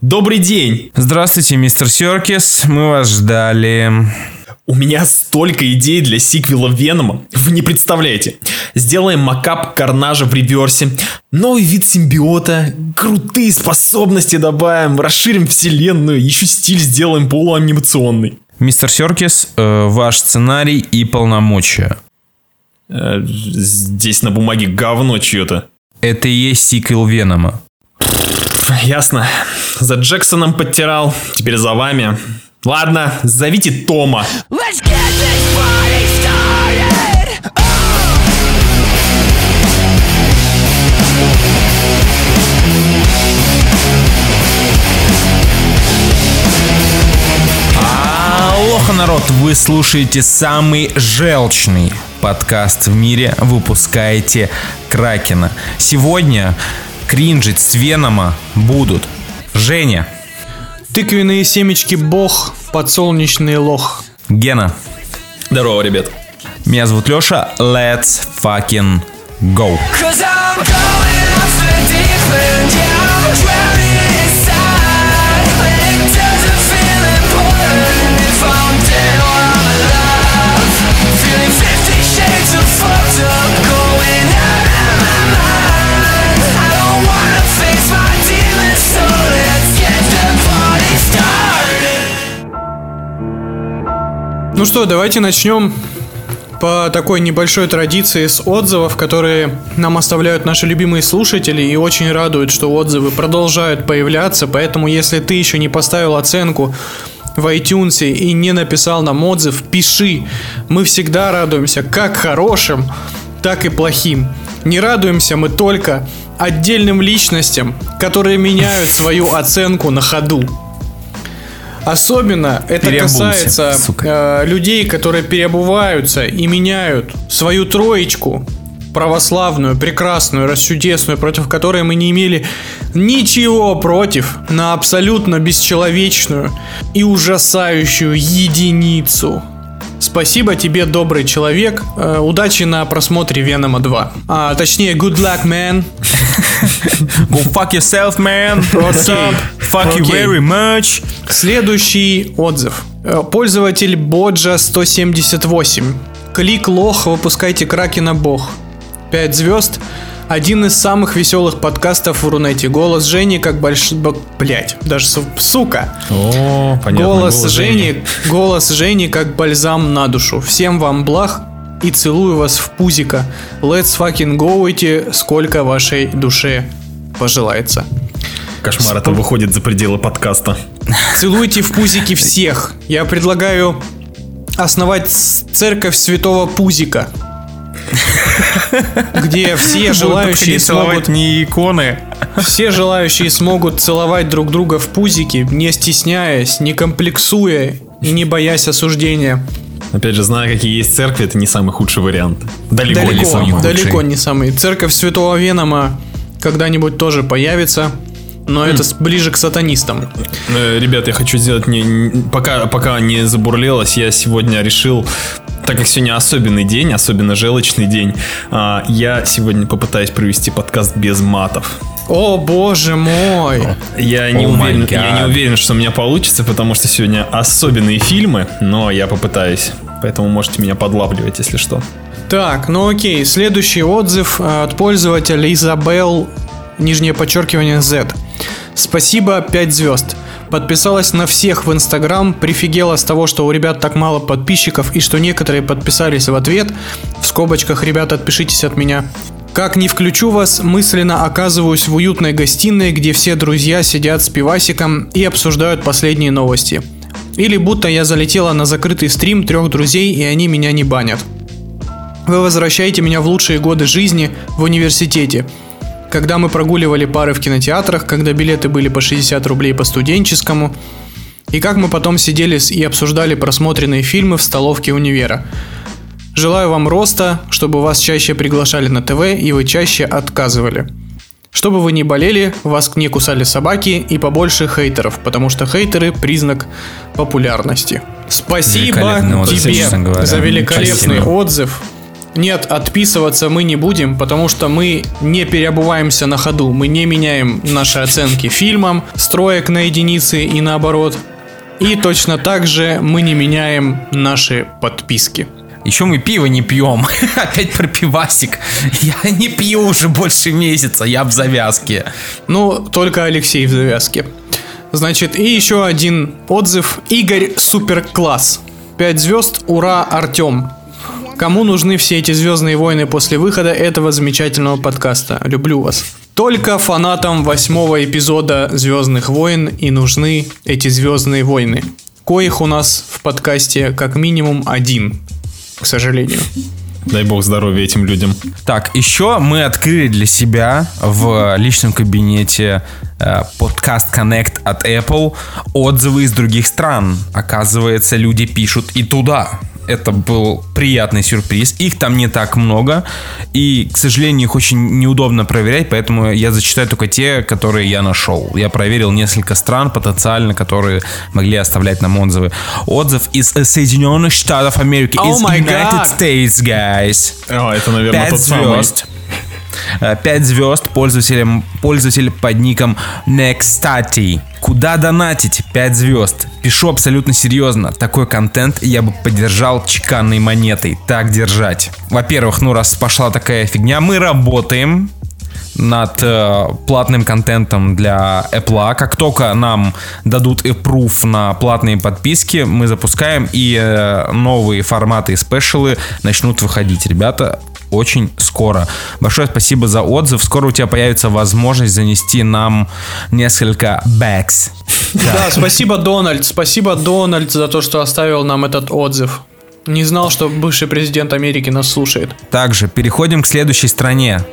Добрый день! Здравствуйте, мистер Серкис, мы вас ждали. У меня столько идей для сиквела Венома, вы не представляете. Сделаем макап Карнажа в реверсе, новый вид симбиота, крутые способности добавим, расширим вселенную, еще стиль сделаем полуанимационный. Мистер Серкис, э, ваш сценарий и полномочия. Э, здесь на бумаге говно чье-то. Это и есть сиквел Венома. Ясно. За Джексоном подтирал, теперь за вами. Ладно, зовите Тома. Let's get this party started. Алоха, народ! Вы слушаете самый желчный подкаст в мире. Выпускаете Кракена. Сегодня кринжить с Венома будут Женя. Тыквенные семечки бог, подсолнечный лох. Гена. Здорово, ребят. Меня зовут Леша. Let's fucking go. Ну что, давайте начнем по такой небольшой традиции с отзывов, которые нам оставляют наши любимые слушатели и очень радуют, что отзывы продолжают появляться, поэтому если ты еще не поставил оценку в iTunes и не написал нам отзыв, пиши. Мы всегда радуемся как хорошим, так и плохим. Не радуемся мы только отдельным личностям, которые меняют свою оценку на ходу. Особенно это касается э, людей, которые переобуваются и меняют свою троечку православную, прекрасную, расчудесную, против которой мы не имели ничего против, на абсолютно бесчеловечную и ужасающую единицу. Спасибо тебе, добрый человек. Э, удачи на просмотре Венома 2. А, точнее, good luck, man. Go fuck yourself, man. What's up? Fuck you very much. Следующий отзыв. Э, пользователь Боджа 178. Клик лох, выпускайте Кракена бог. 5 звезд. Один из самых веселых подкастов в Рунете. Голос Жени как больш... Блять, даже сука. О, понятно. Голос, голос Жени, Жени, голос Жени как бальзам на душу. Всем вам благ и целую вас в пузика. Let's fucking go идти, сколько вашей душе пожелается. Кошмар, это выходит за пределы подкаста. Целуйте в пузики всех. Я предлагаю основать церковь святого пузика. Где все желающие смогут... не иконы. Все желающие смогут целовать друг друга в пузики, не стесняясь, не комплексуя и не боясь осуждения. Опять же, зная, какие есть церкви, это не самый худший вариант. Далеко, далеко не самый худший. Далеко не самый. Церковь Святого Венома когда-нибудь тоже появится. Но mm. это ближе к сатанистам. Э, ребят, я хочу сделать не, пока пока не забурлелось, я сегодня решил так как сегодня особенный день, особенно желчный день, а, я сегодня попытаюсь провести подкаст без матов. О, боже мой! Я не, oh уверен, я не уверен, что у меня получится, потому что сегодня особенные фильмы, но я попытаюсь. Поэтому можете меня подлавливать, если что. Так, ну окей. Следующий отзыв э, от пользователя Изабел, нижнее подчеркивание Z. Спасибо, 5 звезд. Подписалась на всех в Инстаграм, прифигела с того, что у ребят так мало подписчиков и что некоторые подписались в ответ. В скобочках, ребята, отпишитесь от меня. Как не включу вас, мысленно оказываюсь в уютной гостиной, где все друзья сидят с пивасиком и обсуждают последние новости. Или будто я залетела на закрытый стрим трех друзей и они меня не банят. Вы возвращаете меня в лучшие годы жизни в университете. Когда мы прогуливали пары в кинотеатрах, когда билеты были по 60 рублей по студенческому, и как мы потом сидели и обсуждали просмотренные фильмы в столовке универа. Желаю вам роста, чтобы вас чаще приглашали на ТВ и вы чаще отказывали. Чтобы вы не болели, вас не кусали собаки и побольше хейтеров, потому что хейтеры – признак популярности. Спасибо тебе за великолепный отзыв. Нет, отписываться мы не будем, потому что мы не переобуваемся на ходу. Мы не меняем наши оценки фильмам, строек на единицы и наоборот. И точно так же мы не меняем наши подписки. Еще мы пиво не пьем. Опять про пивасик. Я не пью уже больше месяца, я в завязке. Ну, только Алексей в завязке. Значит, и еще один отзыв. Игорь Суперкласс. 5 звезд, ура, Артем. Кому нужны все эти Звездные войны после выхода этого замечательного подкаста? Люблю вас. Только фанатам восьмого эпизода Звездных войн и нужны эти Звездные войны. Коих у нас в подкасте как минимум один, к сожалению. Дай бог здоровья этим людям. Так, еще мы открыли для себя в личном кабинете э, подкаст Connect от Apple отзывы из других стран. Оказывается, люди пишут и туда это был приятный сюрприз. Их там не так много, и, к сожалению, их очень неудобно проверять, поэтому я зачитаю только те, которые я нашел. Я проверил несколько стран потенциально, которые могли оставлять нам отзывы. Отзыв из Соединенных Штатов Америки, Oh из United God. States, guys. О, это, наверное, 5 тот самый. Звезд. 5 звезд пользователям, пользователь под ником Nextati. Куда донатить? 5 звезд. Пишу абсолютно серьезно. Такой контент я бы поддержал чеканной монетой. Так держать. Во-первых, ну раз пошла такая фигня, мы работаем над э, платным контентом для Apple. Как только нам дадут approve на платные подписки, мы запускаем и э, новые форматы и спешалы начнут выходить. Ребята, очень скоро. Большое спасибо за отзыв. Скоро у тебя появится возможность занести нам несколько бэкс. Да, спасибо, Дональд. Спасибо, Дональд, за то, что оставил нам этот отзыв. Не знал, что бывший президент Америки нас слушает. Также переходим к следующей стране.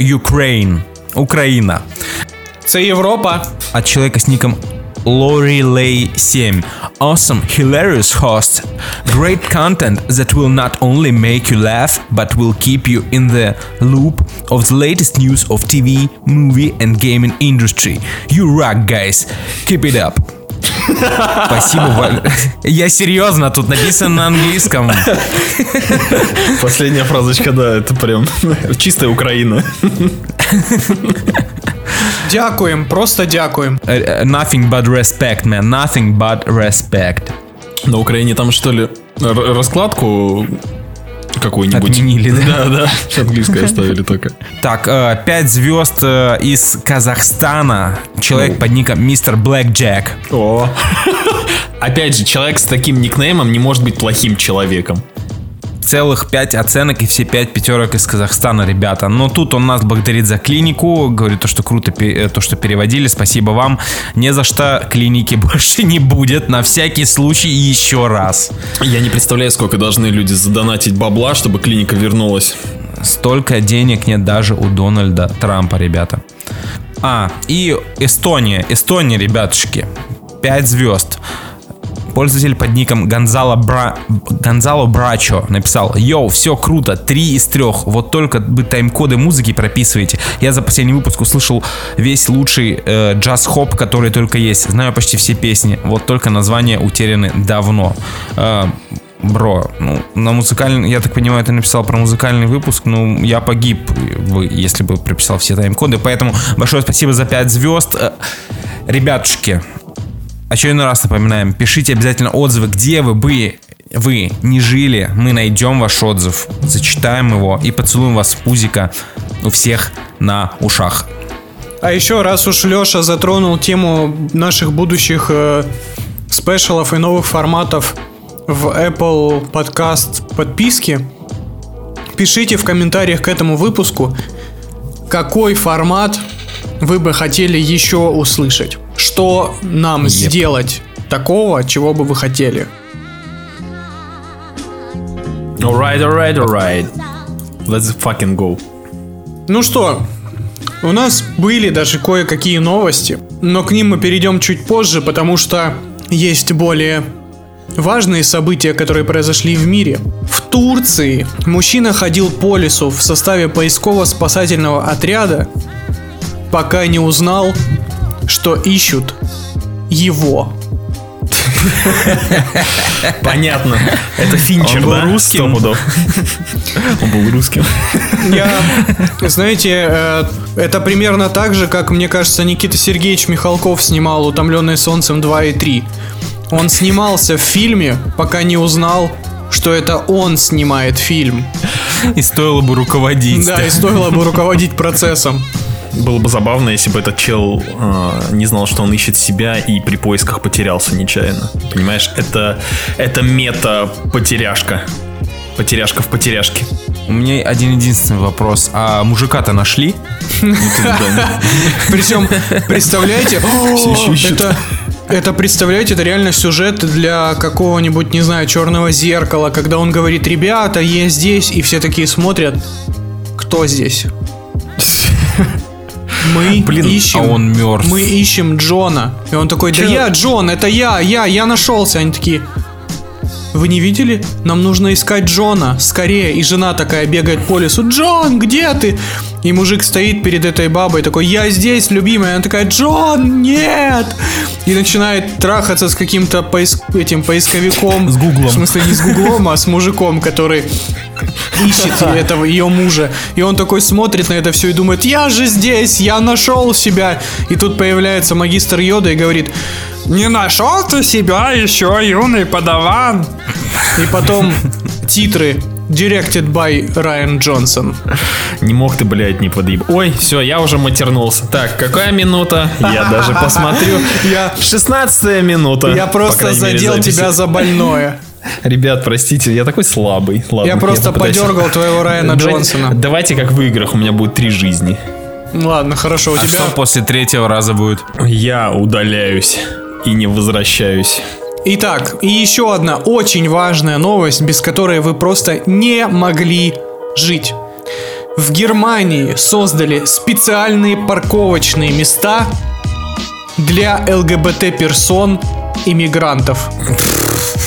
Ukraine. Украина. Це Европа. от человека с ником Lori Lay 7. Awesome, hilarious host. Great content that will not only make you laugh, but will keep you in the loop of the latest news of TV, movie and gaming industry. You rock, guys. Keep it up. Спасибо, Валь. Я серьезно, тут написано на английском. Последняя фразочка, да, это прям чистая Украина. Дякуем, просто дякуем. Э, э, Nothing but respect, man. Nothing but respect. На Украине там что ли р- раскладку какую-нибудь? Отменили, да? Да, да. Английское оставили только. Так, 5 звезд э, из Казахстана. Человек под ником Мистер Блэк Джек. О. Опять же, человек с таким никнеймом не может быть плохим человеком. Целых 5 оценок и все 5 пятерок из Казахстана, ребята. Но тут он нас благодарит за клинику, говорит то, что круто, э, то, что переводили. Спасибо вам. Не за что клиники больше не будет. На всякий случай еще раз. Я не представляю, сколько должны люди задонатить бабла, чтобы клиника вернулась. Столько денег нет даже у Дональда Трампа, ребята. А, и Эстония. Эстония, ребятушки. 5 звезд. Пользователь под ником Гонзало, Бра... Гонзало Брачо написал Йоу, все круто, 3 из 3 Вот только бы тайм-коды музыки прописываете Я за последний выпуск услышал весь лучший э, джаз-хоп, который только есть. Знаю почти все песни Вот только названия утеряны давно. Э, Бро, ну, на музыкальный, я так понимаю, ты написал про музыкальный выпуск, ну, я погиб, бы, если бы прописал все тайм-коды, поэтому большое спасибо за 5 звезд. Э, Ребятушки, очередной раз напоминаем, пишите обязательно отзывы, где вы бы вы не жили, мы найдем ваш отзыв, зачитаем его и поцелуем вас в пузика у всех на ушах. А еще раз уж Леша затронул тему наших будущих э, спешалов и новых форматов в Apple подкаст подписки, пишите в комментариях к этому выпуску, какой формат вы бы хотели еще услышать. Что нам сделать такого, чего бы вы хотели. Alright, alright, alright. Let's fucking go. Ну что, у нас были даже кое-какие новости, но к ним мы перейдем чуть позже, потому что есть более важные события, которые произошли в мире. В Турции мужчина ходил по лесу в составе поисково-спасательного отряда, пока не узнал, что ищут его. Понятно. Это Финчер, Он был да? русским? Он был русским. Я, знаете, э, это примерно так же, как, мне кажется, Никита Сергеевич Михалков снимал «Утомленный солнцем 2 и 3». Он снимался в фильме, пока не узнал, что это он снимает фильм. И стоило бы руководить. Да, и стоило бы руководить процессом. Было бы забавно, если бы этот чел э, не знал, что он ищет себя и при поисках потерялся нечаянно. Понимаешь, это, это мета-потеряшка. Потеряшка в потеряшке. У меня один единственный вопрос. А мужика-то нашли? Причем, представляете, это, это, представляете, это реально сюжет для какого-нибудь, не знаю, черного зеркала, когда он говорит, ребята, я здесь, и все такие смотрят, кто здесь? Мы Блин, ищем, а он мертв. мы ищем Джона. И он такой, да Чё? я, Джон, это я, я, я нашелся. Они такие, вы не видели? Нам нужно искать Джона, скорее. И жена такая бегает по лесу, Джон, где ты? И мужик стоит перед этой бабой такой, я здесь, любимая. Она такая, Джон, нет! И начинает трахаться с каким-то поиск- этим поисковиком. С Гуглом. В смысле, не с Гуглом, а с мужиком, который ищет этого ее мужа. И он такой смотрит на это все и думает, я же здесь, я нашел себя. И тут появляется магистр Йода и говорит, не нашел ты себя еще, юный подаван. И потом титры Directed by Райан Джонсон. Не мог ты, блядь, не подъеб... Ой, все, я уже матернулся. Так, какая минута? Я даже посмотрю. Я- 16 минута. Я просто мере, задел тебя за больное. Ребят, простите, я такой слабый. Ладно, Я просто попытаюсь. подергал твоего Райана Джонсона. Давайте, как в играх, у меня будет три жизни. Ладно, хорошо, у А тебя... что после третьего раза будет? Я удаляюсь и не возвращаюсь. Итак, и еще одна очень важная новость, без которой вы просто не могли жить. В Германии создали специальные парковочные места для ЛГБТ-персон иммигрантов.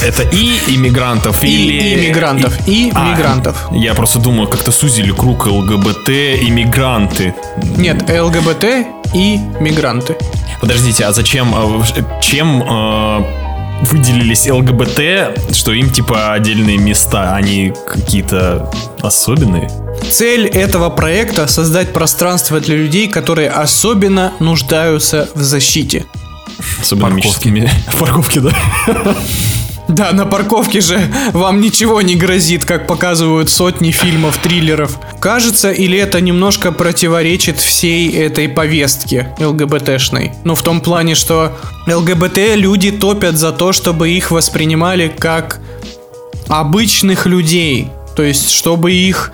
Это и иммигрантов, И или... иммигрантов, и А, мигрантов. Я просто думаю, как-то сузили круг ЛГБТ, иммигранты. Нет, ЛГБТ и мигранты. Подождите, а зачем, э, чем э, выделились ЛГБТ, что им типа отдельные места, они какие-то особенные? Цель этого проекта создать пространство для людей, которые особенно нуждаются в защите. Особенно Парковки. мечтами. Парковки, да. Да, на парковке же вам ничего не грозит, как показывают сотни фильмов, триллеров. Кажется, или это немножко противоречит всей этой повестке ЛГБТшной? Ну, в том плане, что ЛГБТ люди топят за то, чтобы их воспринимали как обычных людей. То есть, чтобы их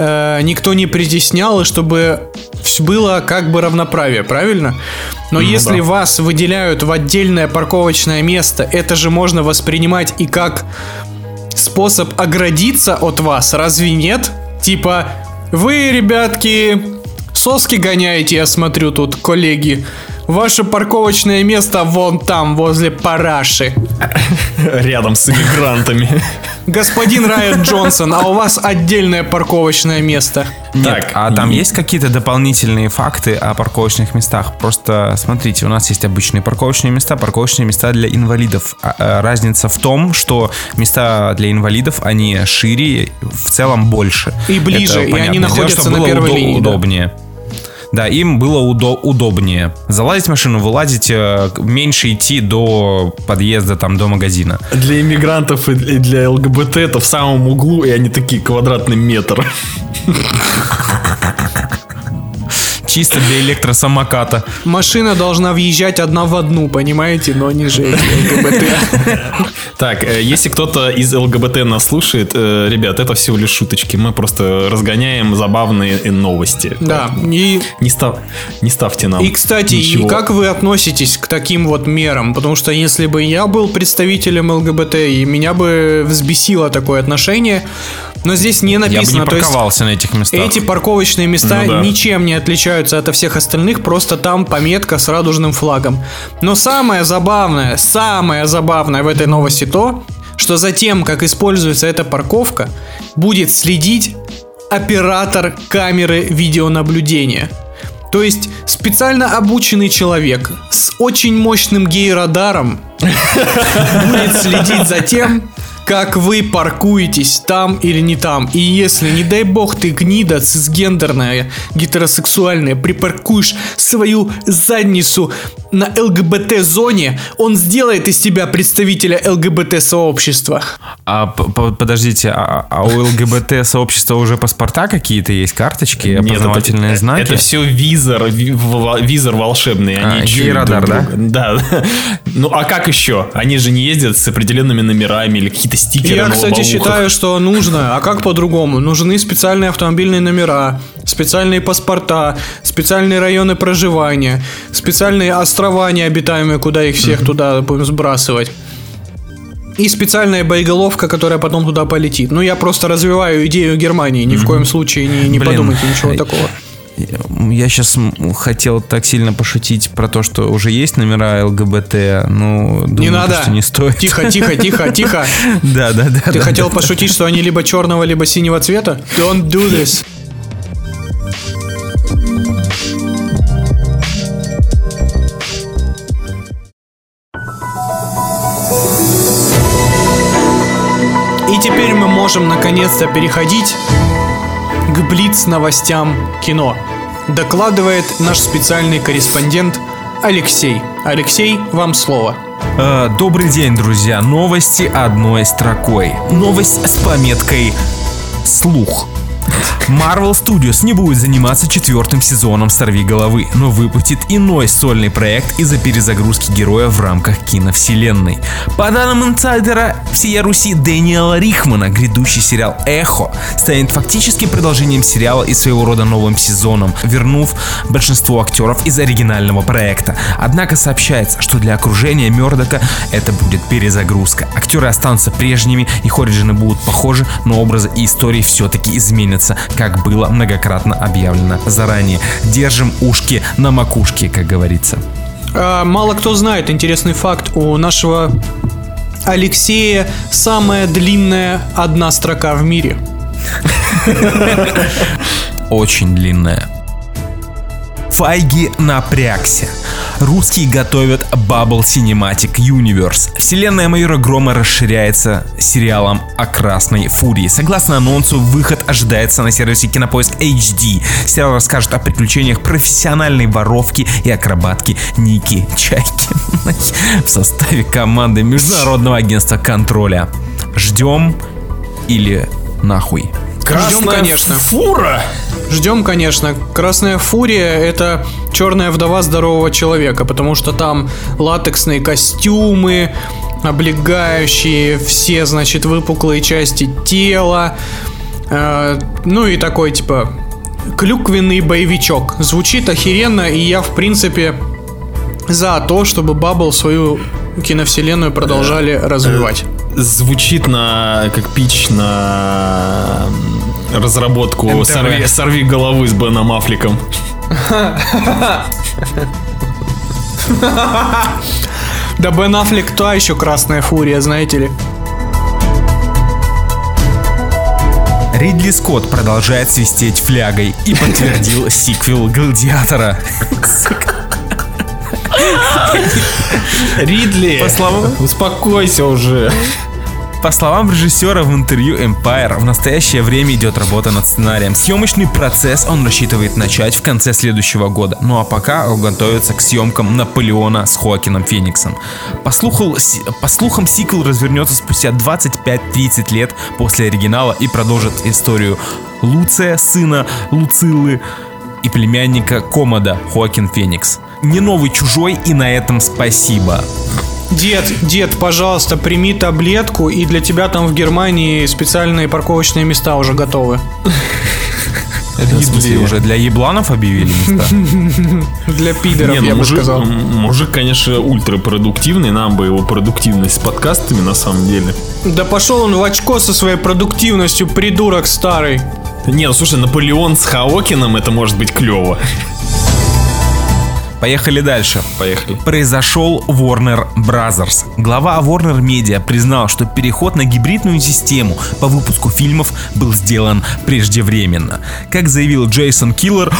э, никто не притеснял, и чтобы было как бы равноправие, правильно? Но если да. вас выделяют в отдельное парковочное место, это же можно воспринимать и как способ оградиться от вас, разве нет? Типа, вы, ребятки, соски гоняете, я смотрю тут, коллеги. Ваше парковочное место вон там, возле параши. Рядом с иммигрантами. Господин Райан Джонсон, а у вас отдельное парковочное место. Нет, Так, а там и- есть какие-то дополнительные факты о парковочных местах? Просто смотрите, у нас есть обычные парковочные места, парковочные места для инвалидов. А, а, разница в том, что места для инвалидов, они шире, в целом больше. И ближе, Это и они дело, находятся что на первой удо- линии. Удобнее. Да, им было удо- удобнее. Залазить в машину, вылазить, э, меньше идти до подъезда, там, до магазина. Для иммигрантов и для ЛГБТ это в самом углу, и они такие квадратный метр. Чисто для электросамоката. Машина должна въезжать одна в одну, понимаете, но не же ЛГБТ. Так, э, если кто-то из ЛГБТ нас слушает, э, ребят, это всего лишь шуточки. Мы просто разгоняем забавные новости. Да, и Не, став, не ставьте нам. И, кстати, ничего. и как вы относитесь к таким вот мерам? Потому что если бы я был представителем ЛГБТ, и меня бы взбесило такое отношение, но здесь не Я бы не написано, то есть парковался на этих местах. эти парковочные места Ну да. ничем не отличаются от всех остальных, просто там пометка с радужным флагом. Но самое забавное, самое забавное в этой новости то, что за тем, как используется эта парковка, будет следить оператор камеры видеонаблюдения. То есть специально обученный человек с очень мощным гей-радаром будет следить за тем, как вы паркуетесь там или не там. И если, не дай бог, ты гнида цисгендерная, гетеросексуальная, припаркуешь свою задницу на ЛГБТ-зоне, он сделает из тебя представителя ЛГБТ-сообщества. А подождите, а, а у ЛГБТ сообщества уже паспорта какие-то есть, карточки, Нет, это- опознавательные знаки? Это все визор, визор волшебный. Они А, гей-радар, друга. Да. Ну а как еще? Они же не ездят с определенными номерами или какие-то стикеры Я, кстати, считаю, что нужно. А как по-другому? Нужны специальные автомобильные номера, специальные паспорта, специальные районы проживания, специальные острова необитаемые, куда их всех туда будем сбрасывать. И специальная боеголовка, которая потом туда полетит. Ну, я просто развиваю идею Германии. Ни в коем случае не, не Блин, подумайте ничего такого. Я сейчас хотел так сильно пошутить про то, что уже есть номера ЛГБТ, ну, думаю, Не надо. что не стоит. Тихо, тихо, тихо, тихо. Да, да, да. Ты хотел пошутить, что они либо черного, либо синего цвета? Don't do this. И теперь мы можем наконец-то переходить к Блиц новостям кино. Докладывает наш специальный корреспондент Алексей. Алексей, вам слово. Э, Добрый день, друзья. Новости одной строкой. Новость с пометкой «Слух». Marvel Studios не будет заниматься четвертым сезоном «Сорви головы», но выпустит иной сольный проект из-за перезагрузки героя в рамках киновселенной. По данным инсайдера всея Руси Дэниела Рихмана, грядущий сериал «Эхо» станет фактически продолжением сериала и своего рода новым сезоном, вернув большинство актеров из оригинального проекта. Однако сообщается, что для окружения Мердока это будет перезагрузка. Актеры останутся прежними, их оригины будут похожи, но образы и истории все-таки изменятся, как было многократно объявлено заранее. Держим ушки на макушке, как говорится. А, Мало кто знает интересный факт. У нашего Алексея самая длинная одна строка в мире. Очень длинная. Файги напрягся. Русские готовят Bubble Cinematic Universe. Вселенная майора Грома расширяется сериалом о Красной Фурии. Согласно анонсу, выход ожидается на сервисе Кинопоиск HD. Сериал расскажет о приключениях профессиональной воровки и акробатки Ники Чайкиной в составе команды Международного агентства контроля. Ждем или нахуй? Ждем, конечно. Фура! Ждем, конечно. Красная фурия это черная вдова здорового человека, потому что там латексные костюмы, облегающие все, значит, выпуклые части тела. Э, ну и такой, типа, клюквенный боевичок. Звучит охеренно, и я, в принципе, за то, чтобы Баббл свою киновселенную продолжали развивать. Звучит на как пич на разработку НТВ. сорви, сорви головы с Беном Аффлеком. Да Бен Аффлек та еще красная фурия, знаете ли. Ридли Скотт продолжает свистеть флягой и подтвердил сиквел Гладиатора. Ридли, успокойся уже. По словам режиссера в интервью Empire, в настоящее время идет работа над сценарием. Съемочный процесс он рассчитывает начать в конце следующего года. Ну а пока он готовится к съемкам Наполеона с Хоакином Фениксом. По, слуху- по слухам, сиквел развернется спустя 25-30 лет после оригинала и продолжит историю Луция, сына Луцилы и племянника Комода Хоакин Феникс. Не новый чужой и на этом спасибо. Дед, дед, пожалуйста, прими таблетку, и для тебя там в Германии специальные парковочные места уже готовы. В смысле, уже для ебланов объявили места? Для пидоров, Не, ну, я бы сказал. мужик, конечно, ультрапродуктивный, нам бы его продуктивность с подкастами на самом деле. Да пошел он в очко со своей продуктивностью, придурок старый. Не, ну слушай, Наполеон с Хаокином это может быть клево. Поехали дальше. Поехали. Произошел Warner Brothers. Глава Warner Media признал, что переход на гибридную систему по выпуску фильмов был сделан преждевременно. Как заявил Джейсон Киллер,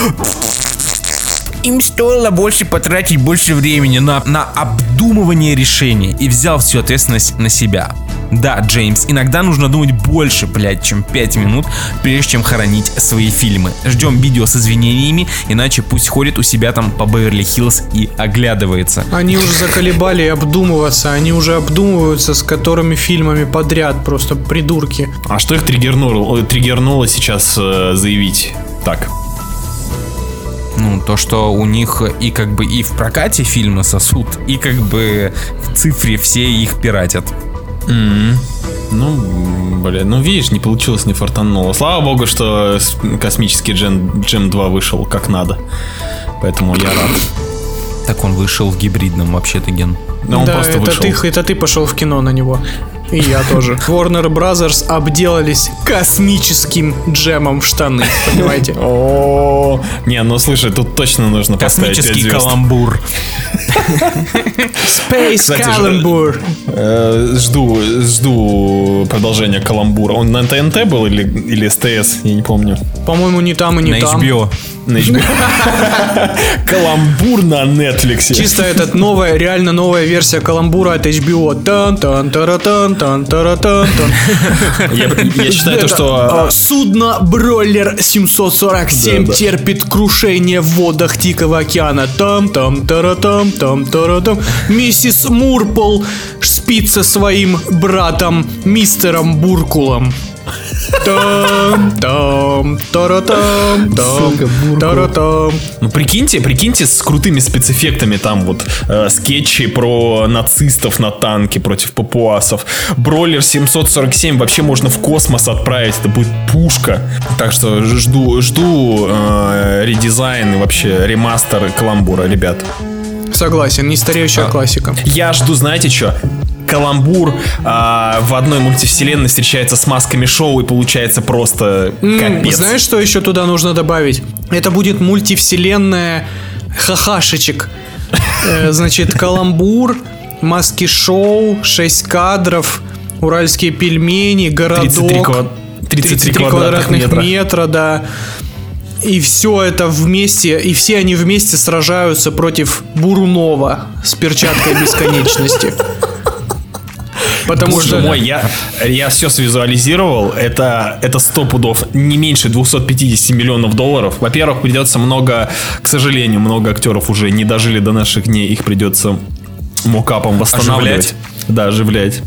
им стоило больше потратить больше времени на, на обдумывание решений и взял всю ответственность на себя. Да, Джеймс, иногда нужно думать больше, блядь, чем 5 минут, прежде чем хоронить свои фильмы. Ждем видео с извинениями, иначе пусть ходит у себя там по Беверли-Хиллз и оглядывается. Они уже заколебали обдумываться, они уже обдумываются с которыми фильмами подряд, просто придурки. А что их триггернуло, триггернуло сейчас э, заявить? Так. Ну, то, что у них и как бы и в прокате фильмы сосут, и как бы в цифре все их пиратят. М, Ну, блин, ну видишь, не получилось, не фартануло. Слава богу, что космический Джем, Джем 2 вышел как надо. Поэтому я рад. Так он вышел в гибридном вообще-то ген. Но он да, просто это вышел. ты, это ты пошел в кино на него. И я тоже. Warner Brothers обделались космическим джемом в штаны, понимаете? О, не, ну слушай, тут точно нужно поставить Космический каламбур. Space Calibur. Э, Жду, жду продолжения Каламбура. Он на ТНТ был или, или СТС? Я не помню. По-моему, не там и не На там. HBO. На HBO. Каламбур на Netflix. Чисто этот новая, реально новая версия каламбура от HBO. тан тан тан тан Я, считаю, что а, Судно Бройлер 747 Да, да. терпит крушение в водах Тихого океана. Там, там, таратам, там, таратам. Миссис Мурпл спит со своим братом, мистером Буркулом. Там, там, таратам, там, Сука, Буркул. таратам. Ну прикиньте, прикиньте с крутыми спецэффектами там вот э, скетчи про нацистов на танке против папуасов. Бройлер 747 вообще можно в космос отправить, это будет пушка. Так что жду, жду э, редизайн и вообще ремастер Каламбура, ребят. Согласен, не стареющая классика. Я жду, знаете что? Каламбур а, в одной мультивселенной встречается с масками шоу и получается просто капец. Знаешь, что еще туда нужно добавить? Это будет мультивселенная хахашечек. Э, Значит, каламбур, маски шоу, 6 кадров, уральские пельмени, 33, городок, квад- 33 квадратных метра. метра, да. И все это вместе, и все они вместе сражаются против Бурунова с перчаткой бесконечности. Потому Боже что мой, я, я все свизуализировал. Это, это 100 пудов, не меньше 250 миллионов долларов. Во-первых, придется много, к сожалению, много актеров уже не дожили до наших дней. Их придется мокапом восстанавливать. Оживлять? Да, оживлять.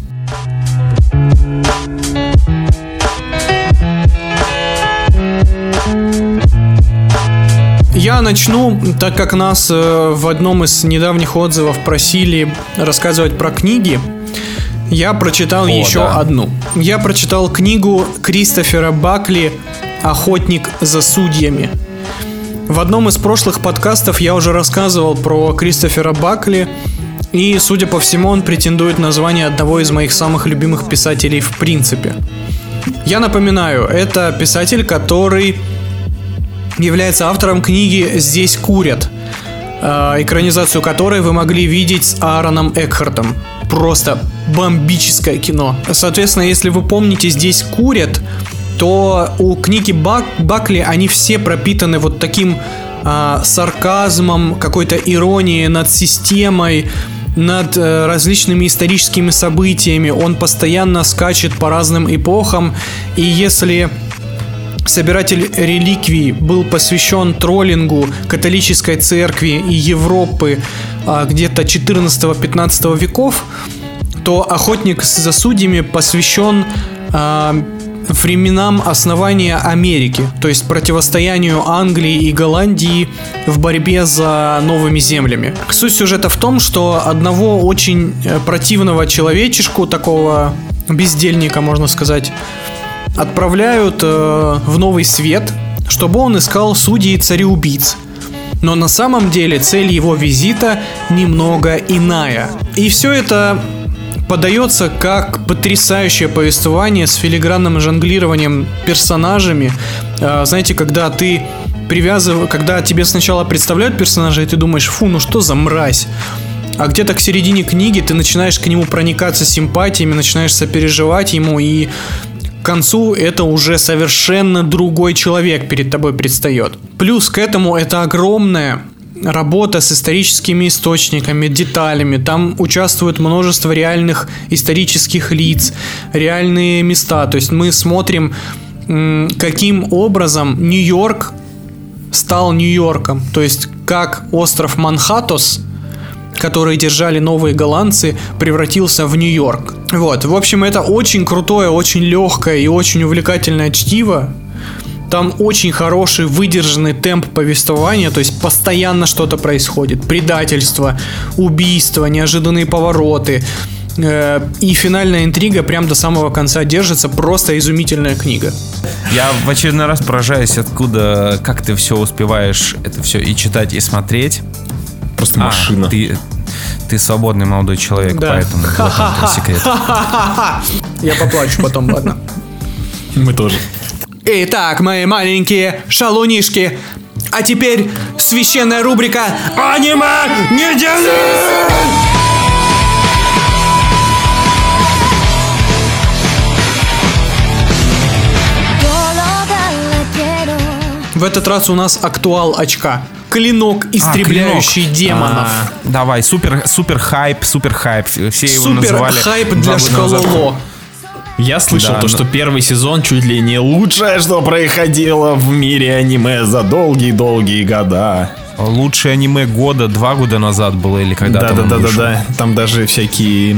Я начну, так как нас э, в одном из недавних отзывов просили рассказывать про книги. Я прочитал еще да. одну. Я прочитал книгу Кристофера Бакли «Охотник за судьями». В одном из прошлых подкастов я уже рассказывал про Кристофера Бакли, и, судя по всему, он претендует на звание одного из моих самых любимых писателей в принципе. Я напоминаю, это писатель, который является автором книги «Здесь курят», экранизацию которой вы могли видеть с Аароном Экхартом. Просто бомбическое кино. Соответственно, если вы помните «Здесь курят», то у книги Бак- Бакли они все пропитаны вот таким а, сарказмом, какой-то иронией над системой, над э, различными историческими событиями. Он постоянно скачет по разным эпохам. И если Собиратель реликвий был посвящен троллингу католической церкви и Европы а, где-то 14-15 веков, то охотник за судьями посвящен а, временам основания Америки, то есть противостоянию Англии и Голландии в борьбе за новыми землями. Суть сюжета в том, что одного очень э, противного человечешку, такого бездельника, можно сказать, отправляют э, в новый свет, чтобы он искал судей цареубийц. Но на самом деле цель его визита немного иная. И все это подается как потрясающее повествование с филигранным жонглированием персонажами. Э, знаете, когда ты привязыв... когда тебе сначала представляют персонажа, и ты думаешь, фу, ну что за мразь. А где-то к середине книги ты начинаешь к нему проникаться симпатиями, начинаешь сопереживать ему, и к концу это уже совершенно другой человек перед тобой предстает. Плюс к этому это огромная работа с историческими источниками, деталями. Там участвует множество реальных исторических лиц, реальные места. То есть мы смотрим, каким образом Нью-Йорк стал Нью-Йорком. То есть как остров Манхаттос который держали новые голландцы, превратился в Нью-Йорк. Вот, в общем, это очень крутое, очень легкое и очень увлекательное чтиво. Там очень хороший выдержанный темп повествования, то есть постоянно что-то происходит. Предательство, убийство, неожиданные повороты. Э, И финальная интрига прям до самого конца держится. Просто изумительная книга. Я в очередной раз поражаюсь, откуда, как ты все успеваешь это все и читать, и смотреть. Просто А, машина. ты, ты свободный молодой человек, Да. поэтому вот секрет. Я поплачу потом, ладно. Мы тоже. Итак, мои маленькие шалунишки, а теперь священная рубрика «Аниме недели!» В этот раз у нас актуал очка. Клинок, истребляющий клинок. демонов. А, давай, супер, супер хайп, супер хайп. Все его Супер называли хайп для школоло. Я слышал Да, то, но- что первый сезон чуть ли не лучшее, что происходило в мире аниме за долгие-долгие года. Лучшее аниме года, два года назад было или когда-то. он вышел. Да-да-да-да. Там даже всякие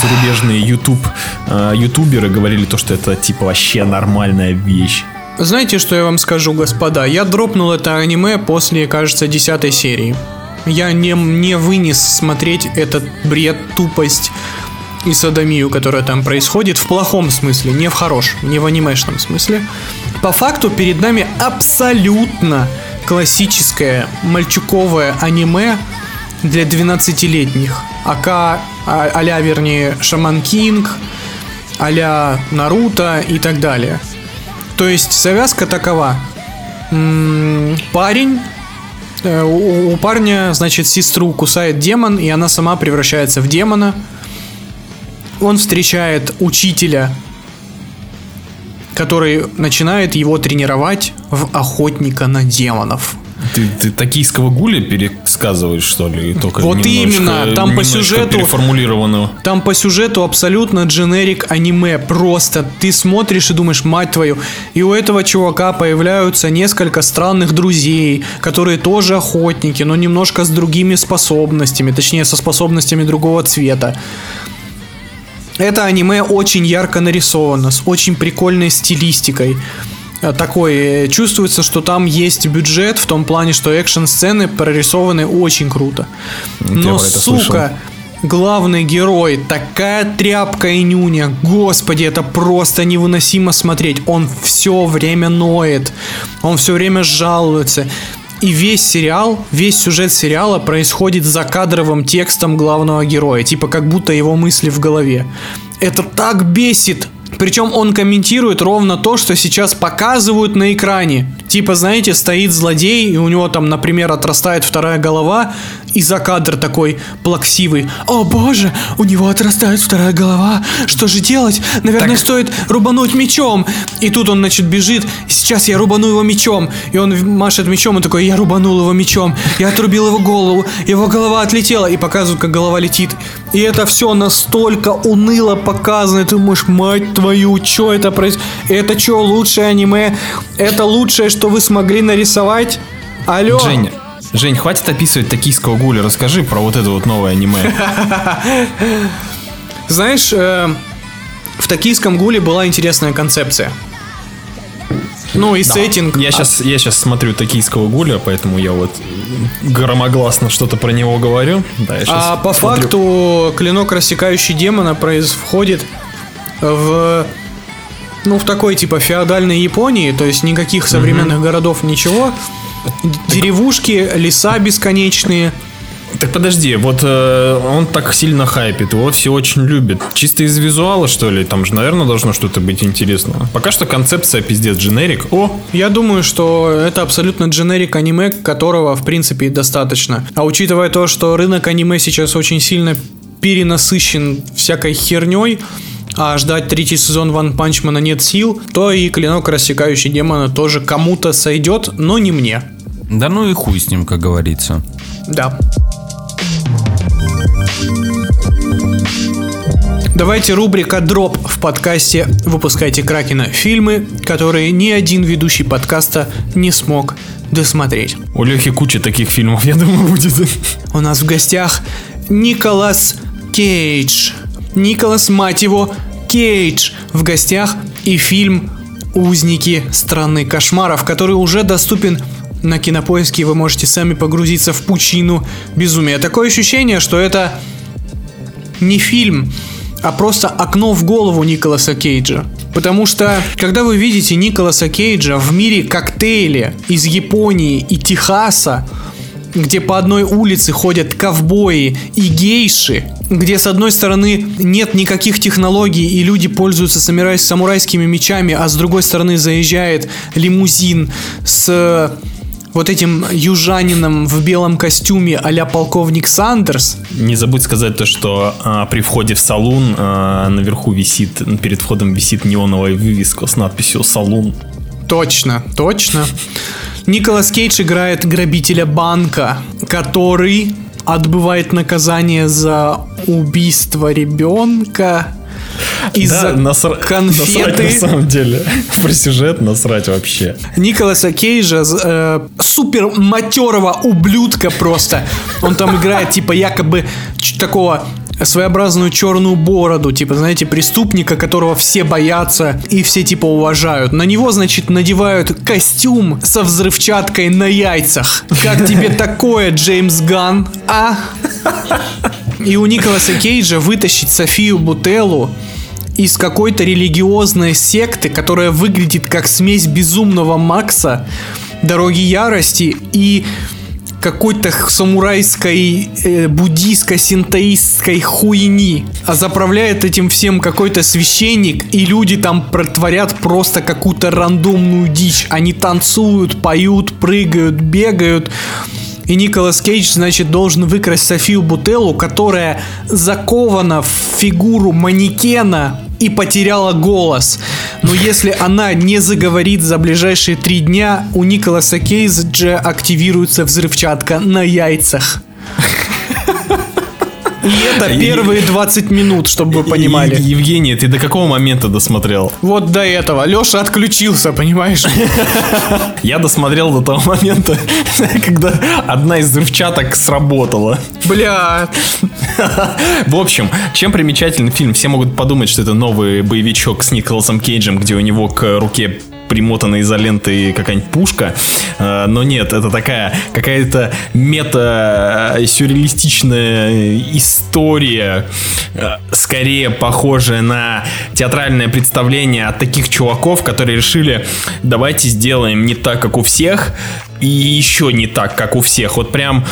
зарубежные YouTube, э, ютуберы говорили то, что это типа вообще нормальная вещь. Знаете, что я вам скажу, господа? Я дропнул это аниме после, кажется, десятой серии. Я не, не вынес смотреть этот бред, тупость и садомию, которая там происходит в плохом смысле, не в хорошем, не в анимешном смысле. По факту перед нами абсолютно классическое мальчуковое аниме для 12-летних. АК, а, а-ля, вернее, Шаман Кинг, а-ля Наруто и так далее. То есть завязка такова. М, Парень э, у, у парня, значит, сестру кусает демон, и она сама превращается в демона. Он встречает учителя, который начинает его тренировать в охотника на демонов. Ты, ты токийского гуля пересказываешь, что ли? Только Вот именно, там по сюжету- переформулированного. Там по сюжету абсолютно дженерик аниме. Просто ты смотришь и думаешь, мать твою. И у этого чувака появляются несколько странных друзей, которые тоже охотники, но немножко с другими способностями. Точнее, со способностями другого цвета. Это аниме очень ярко нарисовано, с очень прикольной стилистикой. Э, Такой, э, чувствуется, что там есть бюджет в том плане, что экшн-сцены прорисованы очень круто. Но, сука, слышал. главный герой, такая тряпка и нюня. Господи, это просто невыносимо смотреть. Он все время ноет. Он все время жалуется. И весь сериал, весь сюжет сериала происходит за кадровым текстом главного героя. Типа как будто его мысли в голове. Это так бесит. Причем он комментирует ровно то, что сейчас показывают на экране. Типа, знаете, стоит злодей, и у него там, например, отрастает вторая голова, и за кадр такой плаксивый. О боже, у него отрастает вторая голова. Что же делать? Наверное, стоит рубануть мечом. И тут он, значит, бежит. Сейчас я рубану его мечом. И он машет мечом и такой, я рубанул его мечом. Я отрубил его голову. Его голова отлетела. И показывают, как голова летит. И это все настолько уныло показано. И ты думаешь, мать твою, что это происходит? Это что, лучшее аниме? Это лучшее, что вы смогли нарисовать? Алло. Женя, Жень, хватит описывать токийского гуля, расскажи про вот это вот новое аниме. Знаешь, э, в токийском гуле была интересная концепция. Ну и сеттинг. Я сейчас, я сейчас смотрю токийского гуля, поэтому я вот громогласно что-то про него говорю. Да, А по смотрю. факту клинок рассекающий демона происходит в ну в такой типа феодальной Японии, то есть никаких современных городов, ничего. Деревушки, леса бесконечные. Так подожди, вот э, он так сильно хайпит, его все очень любят. Чисто из визуала, что ли? Там же, наверное, должно что-то быть интересного. Пока что концепция пиздец дженерик. О, Я думаю, что это абсолютно дженерик аниме, которого, в принципе, достаточно. А учитывая то, что рынок аниме сейчас очень сильно перенасыщен всякой херней, а ждать третий сезон Ван Панчмана нет сил, то и клинок рассекающий демона тоже кому-то сойдет, но не мне. Да ну и хуй с ним, как говорится. Да. Давайте рубрика «Дроп» в подкасте «Выпускайте Кракена» фильмы, которые ни один ведущий подкаста не смог досмотреть. У Лехи куча таких фильмов, я думаю, будет. У нас в гостях Николас Кейдж. Николас, мать его, Кейдж в гостях и фильм «Узники страны кошмаров», который уже доступен на кинопоиске, вы можете сами погрузиться в пучину безумия. Такое ощущение, что это не фильм, а просто окно в голову Николаса Кейджа. Потому что, когда вы видите Николаса Кейджа в мире коктейля из Японии и Техаса, где по одной улице ходят ковбои и гейши, где с одной стороны нет никаких технологий и люди пользуются самурай- самурайскими мечами, а с другой стороны заезжает лимузин с вот этим южанином в белом костюме а полковник Сандерс. Не забудь сказать то, что а, при входе в салон а, наверху висит, перед входом висит неоновая вывеска с надписью «Салон». Точно, точно. Николас Кейдж играет грабителя банка, который отбывает наказание за убийство ребенка из-за насра- конфеты. насрать на самом деле. Про сюжет насрать вообще. Николаса Кейджа, э, супер матерого ублюдка просто. Он там играет типа якобы такого своеобразную черную бороду, типа, знаете, преступника, которого все боятся и все типа уважают. На него, значит, надевают костюм со взрывчаткой на яйцах. Как тебе такое, Джеймс Ган? А? И у Николаса Кейджа вытащить Софию Бутеллу из какой-то религиозной секты, которая выглядит как смесь безумного Макса, Дороги Ярости и какой-то самурайской, э, буддийско-синтоистской хуйни. А заправляет этим всем какой-то священник, и люди там протворят просто какую-то рандомную дичь. Они танцуют, поют, прыгают, бегают. И Николас Кейдж, значит, должен выкрасть Софию Бутеллу, которая закована в фигуру манекена и потеряла голос. Но если она не заговорит за ближайшие три дня, у Николаса Кейджа активируется взрывчатка на яйцах. И это первые 20 минут, чтобы вы понимали. Ев- Евгений, ты до какого момента досмотрел? Вот до этого. Леша отключился, понимаешь? Я досмотрел до того момента, когда одна из взрывчаток сработала. Бля. В общем, чем примечательный фильм? Все могут подумать, что это новый боевичок с Николасом Кейджем, где у него к руке примотана изолентой какая-нибудь пушка. Э, Но нет, это такая какая-то мета-сюрреалистичная история, э, скорее похожая на театральное представление от таких чуваков, которые решили, давайте сделаем не так, как у всех, и еще не так, как у всех. Вот прям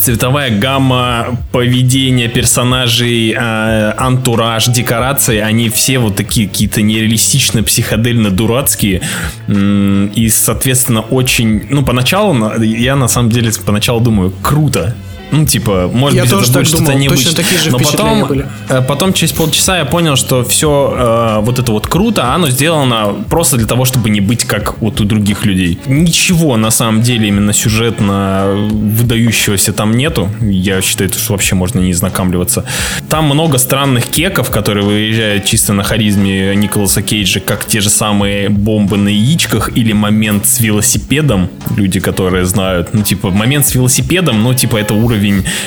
цветовая гамма, поведение персонажей, э, антураж, декорации, они все вот такие какие-то нереалистично, психодельно дурацкие. И, соответственно, очень... Ну, поначалу, на- я на самом деле поначалу думаю, круто. Ну, типа, может Я быть, тоже это будет что-то необычное. такие же Но потом, были. э, потом через полчаса я понял, что все вот это вот круто, оно сделано просто для того, чтобы не быть как вот у других людей. Ничего на самом деле именно сюжетно выдающегося там нету. Я считаю, что вообще можно не знакомливаться. Там много странных кеков, которые выезжают чисто на харизме Николаса Кейджа, как те же самые бомбы на яичках или момент с велосипедом. Люди, которые знают. Ну, типа, момент с велосипедом, ну, типа, это уровень...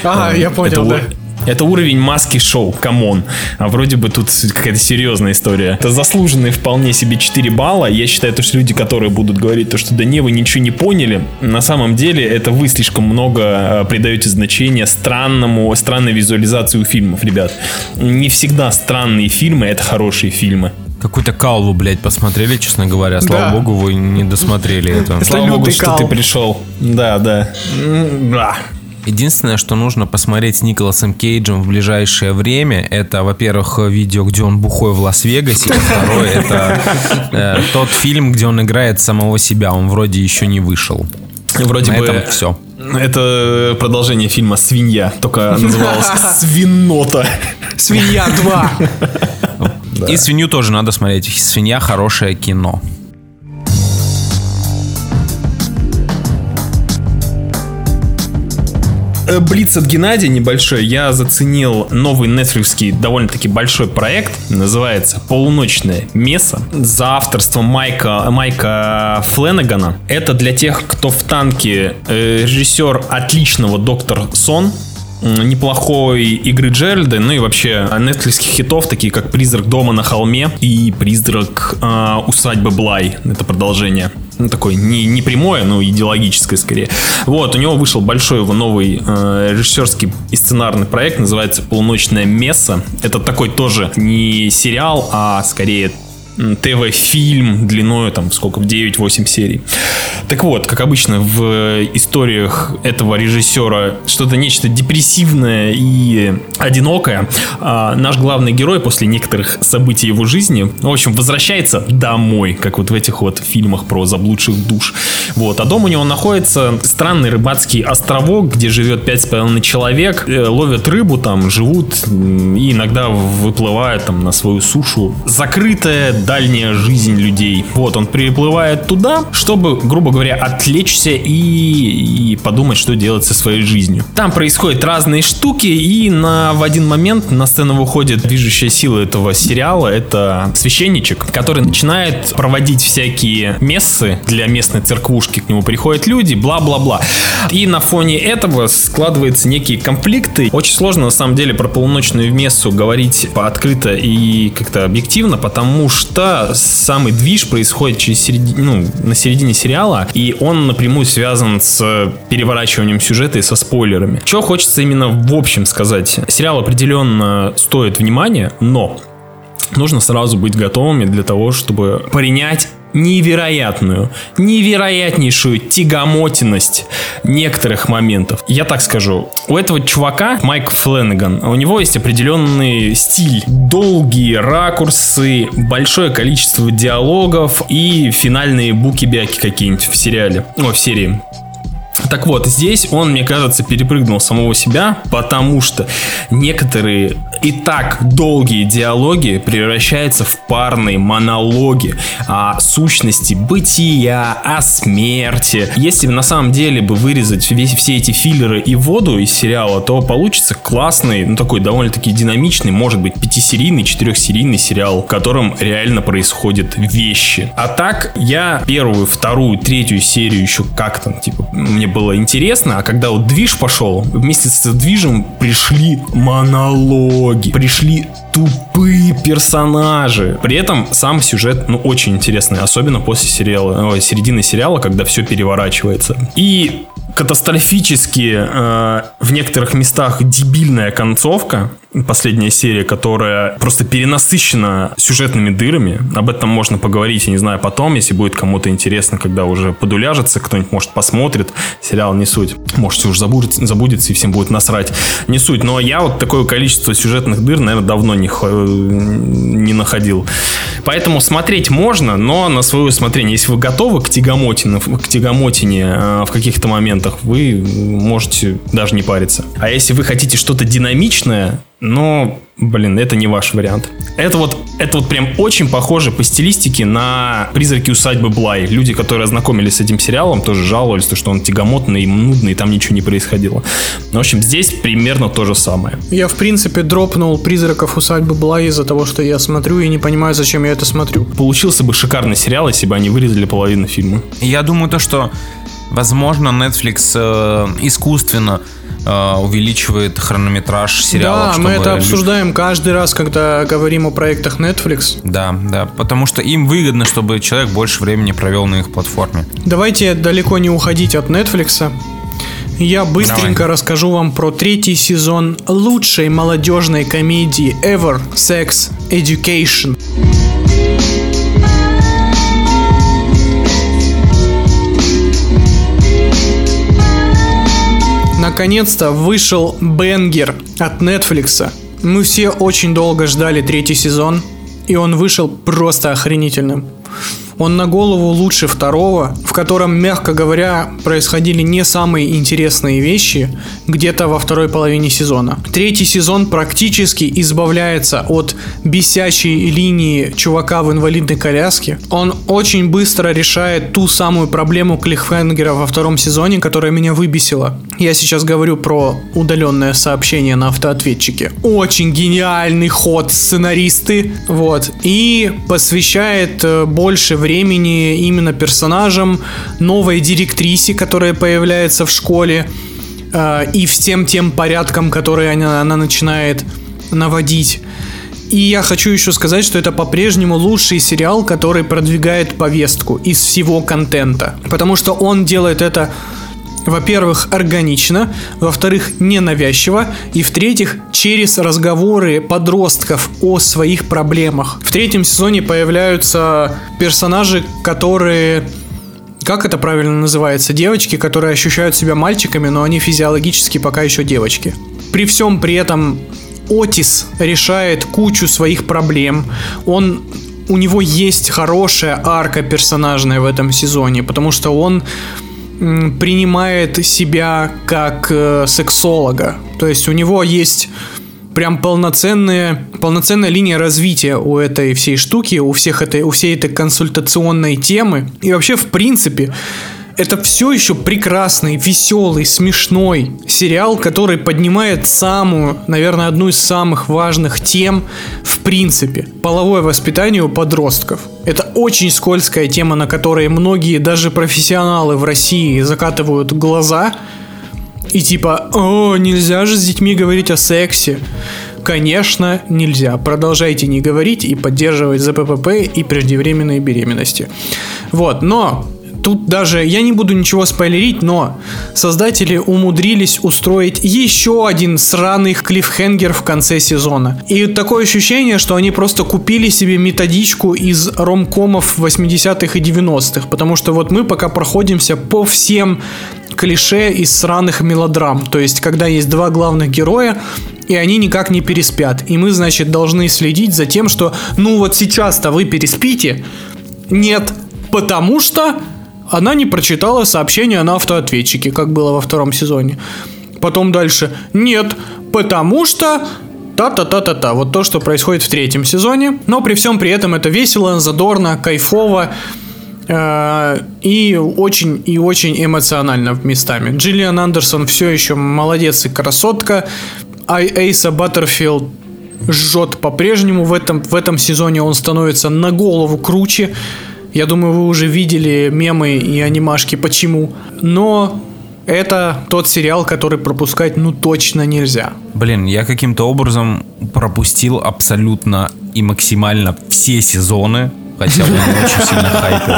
Ага, э, я понял, да. это уровень маски шоу, come on. А вроде бы тут какая-то серьезная история. Это заслуженные вполне себе 4 балла. Я считаю, то, что люди, которые будут говорить, то, что да не, вы ничего не поняли, на самом деле это вы слишком много э, придаете значения странному, странной визуализации у фильмов, ребят. Не всегда странные фильмы это хорошие фильмы. Какую-то калву, блядь, посмотрели, честно говоря. Слава Да. богу, вы не досмотрели это. Слава богу, что ты пришел. Да, да. Да. Единственное, что нужно посмотреть с Николасом Кейджем в ближайшее время, это, во-первых, видео, где он бухой в Лас-Вегасе, а второе, это э, тот фильм, где он играет самого себя. Он вроде еще не вышел. Вроде На бы этом все. Это продолжение фильма «Свинья», только называлось «Свинота». Свинья 2. И свинью тоже надо смотреть. Свинья хорошее кино. Блиц от Геннадия небольшой. Я заценил новый нетфликский довольно-таки большой проект. Называется «Полуночное место» за авторством Майка, Майка Фленнегана. Это для тех, кто в танке э, режиссер отличного «Доктор Сон», неплохой игры Джеральда, ну и вообще нетфликских хитов, такие как «Призрак дома на холме» и «Призрак э, усадьбы Блай». Это продолжение. Ну, такое не, не прямое, но идеологическое скорее. Вот, у него вышел большой его новый э, режиссерский и сценарный проект, называется «Полуночное место». Это такой тоже не сериал, а скорее ТВ-фильм длиной там сколько, в 9-8 серий. Так вот, как обычно в историях этого режиссера что-то нечто депрессивное и одинокое, а, наш главный герой после некоторых событий его жизни, в общем, возвращается домой, как вот в этих вот фильмах про заблудших душ. Вот, а дом у него находится странный рыбацкий островок, где живет 5,5 человек, э, ловят рыбу там, живут и иногда выплывают там на свою сушу. Закрытая дальняя жизнь людей. Вот, он приплывает туда, чтобы, грубо говоря, отвлечься и, и подумать, что делать со своей жизнью. Там происходят разные штуки, и на, в один момент на сцену выходит движущая сила этого сериала. Это священничек, который начинает проводить всякие мессы для местной церквушки. К нему приходят люди, бла-бла-бла. И на фоне этого складываются некие конфликты. Очень сложно, на самом деле, про полуночную мессу говорить открыто и как-то объективно, потому что самый движ происходит через середи- ну, на середине сериала, и он напрямую связан с переворачиванием сюжета и со спойлерами. Что хочется именно в общем сказать. Сериал определенно стоит внимания, но нужно сразу быть готовыми для того, чтобы принять невероятную, невероятнейшую тягомотенность некоторых моментов. Я так скажу, у этого чувака, Майк Фленнеган, у него есть определенный стиль. Долгие ракурсы, большое количество диалогов и финальные буки-бяки какие-нибудь в сериале, о, в серии. Так вот, здесь он, мне кажется, перепрыгнул самого себя, потому что некоторые и так долгие диалоги превращаются в парные монологи о сущности бытия, о смерти. Если на самом деле бы вырезать весь, все эти филлеры и воду из сериала, то получится классный, ну такой довольно-таки динамичный, может быть, пятисерийный, четырехсерийный сериал, в котором реально происходят вещи. А так, я первую, вторую, третью серию еще как-то, типа, мне было интересно, а когда вот движ пошел, вместе с движем пришли монологи, пришли тупые персонажи. При этом сам сюжет, ну, очень интересный, особенно после сериала, ой, середины сериала, когда все переворачивается. И катастрофически э, в некоторых местах дебильная концовка, последняя серия, которая просто перенасыщена сюжетными дырами. Об этом можно поговорить, я не знаю, потом, если будет кому-то интересно, когда уже подуляжется, кто-нибудь, может, посмотрит. Сериал не суть. Может, уже забудется, забудется и всем будет насрать. Не суть. Но я вот такое количество сюжетных дыр, наверное, давно не, не находил. Поэтому смотреть можно, но на свое усмотрение. Если вы готовы к тягомотине, к тягомотине э, в каких-то моментах, вы можете даже не париться. А если вы хотите что-то динамичное, но, блин, это не ваш вариант. Это вот, это вот прям очень похоже по стилистике на «Призраки усадьбы Блай». Люди, которые ознакомились с этим сериалом, тоже жаловались, то, что он тягомотный и нудный, и там ничего не происходило. В общем, здесь примерно то же самое. Я, в принципе, дропнул «Призраков усадьбы Блай» из-за того, что я смотрю и не понимаю, зачем я это смотрю. Получился бы шикарный сериал, если бы они вырезали половину фильма. Я думаю, то, что, возможно, Netflix э, искусственно э, увеличивает хронометраж сериалов. да, мы это люди- обсуждаем каждый раз, когда говорим о проектах Netflix. Да, да, потому что им выгодно, чтобы человек больше времени провел на их платформе. Давайте далеко не уходить от Netflix. Я быстренько Давай. расскажу вам про третий сезон лучшей молодежной комедии ever Sex Education. Наконец-то вышел Бенгер от Netflix. Мы все очень долго ждали третий сезон, и он вышел просто охренительным. Он на голову лучше второго, в котором, мягко говоря, происходили не самые интересные вещи где-то во второй половине сезона. Третий сезон практически избавляется от бесящей линии чувака в инвалидной коляске. Он очень быстро решает ту самую проблему клиффхенгера во втором сезоне, которая меня выбесила. Я сейчас говорю про удаленное сообщение на автоответчике. Очень гениальный ход сценаристы. Вот. И посвящает э, больше времени именно персонажам, новой директрисе, которая появляется в школе, э, и всем тем порядкам, которые она, она начинает наводить. И я хочу еще сказать, что это по-прежнему лучший сериал, который продвигает повестку из всего контента. Потому что он делает это во-первых, органично, во-вторых, ненавязчиво, и в-третьих, через разговоры подростков о своих проблемах. В третьем сезоне появляются персонажи, которые как это правильно называется? Девочки, которые ощущают себя мальчиками, но они физиологически пока еще девочки. При всем при этом Отис решает кучу своих проблем. Он у него есть хорошая арка персонажная в этом сезоне, потому что он принимает себя как э, сексолога. То есть у него есть прям полноценная, полноценная линия развития у этой всей штуки, у, всех этой, у всей этой консультационной темы. И вообще, в принципе, это все еще прекрасный, веселый, смешной сериал, который поднимает самую, наверное, одну из самых важных тем в принципе. Половое воспитание у подростков. Это очень скользкая тема, на которой многие, даже профессионалы в России, закатывают глаза. И типа, о, нельзя же с детьми говорить о сексе. Конечно, нельзя. Продолжайте не говорить и поддерживать ЗППП и преждевременные беременности. Вот, но Тут даже, я не буду ничего спойлерить, но создатели умудрились устроить еще один сраный клиффхенгер в конце сезона. И такое ощущение, что они просто купили себе методичку из ромкомов 80-х и 90-х, потому что вот мы пока проходимся по всем клише из сраных мелодрам. То есть, когда есть два главных героя, и они никак не переспят. И мы, значит, должны следить за тем, что, ну вот сейчас-то вы переспите. Нет, потому что она не прочитала сообщение на автоответчике, как было во втором сезоне. Потом дальше. Нет, потому что та-та-та-та-та. Вот то, что происходит в третьем сезоне. Но при всем при этом это весело, задорно, кайфово. Э, и очень и очень эмоционально местами. Джиллиан Андерсон все еще молодец и красотка. А Эйса Баттерфилд жжет по-прежнему. В этом, в этом сезоне он становится на голову круче. Я думаю, вы уже видели мемы и анимашки почему. Но это тот сериал, который пропускать ну точно нельзя. Блин, я каким-то образом пропустил абсолютно и максимально все сезоны, хотя он очень сильно хайпил.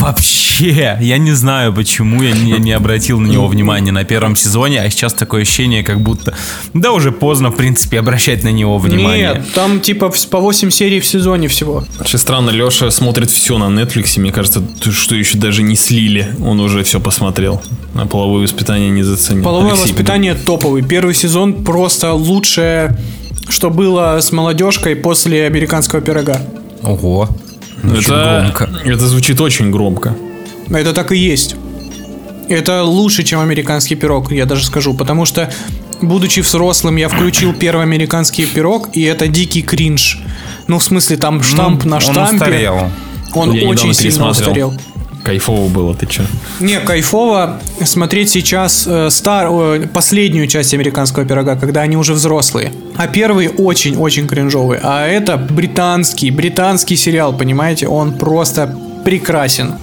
Вообще, я не знаю, почему я не, не обратил на него внимания на первом сезоне, а сейчас такое ощущение, как будто, да, уже поздно, в принципе, обращать на него внимание. Нет, там типа по 8 серий в сезоне всего. Вообще странно, Леша смотрит все на Netflix, мне кажется, что еще даже не слили, он уже все посмотрел. На половое воспитание не заценил. Половое Алексей, воспитание блин. топовый. Первый сезон просто лучшее, что было с молодежкой после американского пирога. Ого. Очень это, громко. Это звучит очень громко. Это так и есть. Это лучше, чем американский пирог, я даже скажу. Потому что, будучи взрослым, я включил первый американский пирог, и это дикий кринж. Ну, в смысле, там штамп ну, на штампе. Он устарел. Он я очень сильно устарел. Кайфово было, ты чё? Не, кайфово смотреть сейчас э, стар, э, последнюю часть американского пирога, когда они уже взрослые. А первый очень-очень кринжовый. А это британский, британский сериал, понимаете? Он просто прекрасен.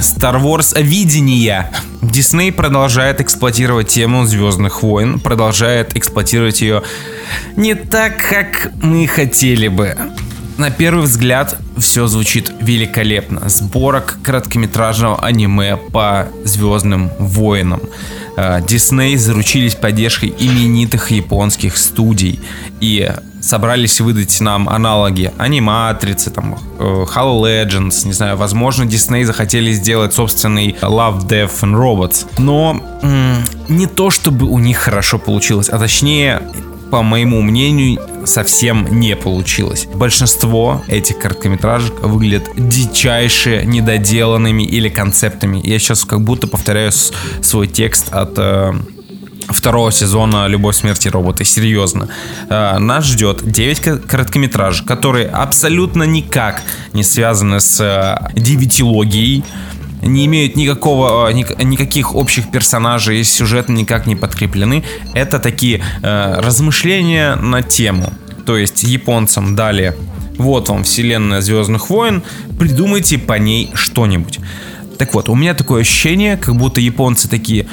Star Wars видение. Дисней продолжает эксплуатировать тему Звездных войн, продолжает эксплуатировать ее не так, как мы хотели бы. На первый взгляд все звучит великолепно. Сборок короткометражного аниме по Звездным войнам. Э, Дисней заручились поддержкой именитых японских студий и собрались выдать нам аналоги аниматрицы, там, э, Halo Legends, не знаю, возможно, Дисней захотели сделать собственный Love, Death and Robots. Но м- не то, чтобы у них хорошо получилось, а точнее, по моему мнению, совсем не получилось. Большинство этих короткометражек выглядят дичайше недоделанными или концептами. Я сейчас как будто повторяю свой текст от э, второго сезона «Любовь, смерти роботы». Серьезно. Э, нас ждет 9 короткометражек, которые абсолютно никак не связаны с э, девятилогией, не имеют никакого, ник, никаких общих персонажей, сюжеты никак не подкреплены. Это такие э, размышления на тему. То есть японцам дали вот вам вселенная Звездных войн, придумайте по ней что-нибудь. Так вот, у меня такое ощущение, как будто японцы такие,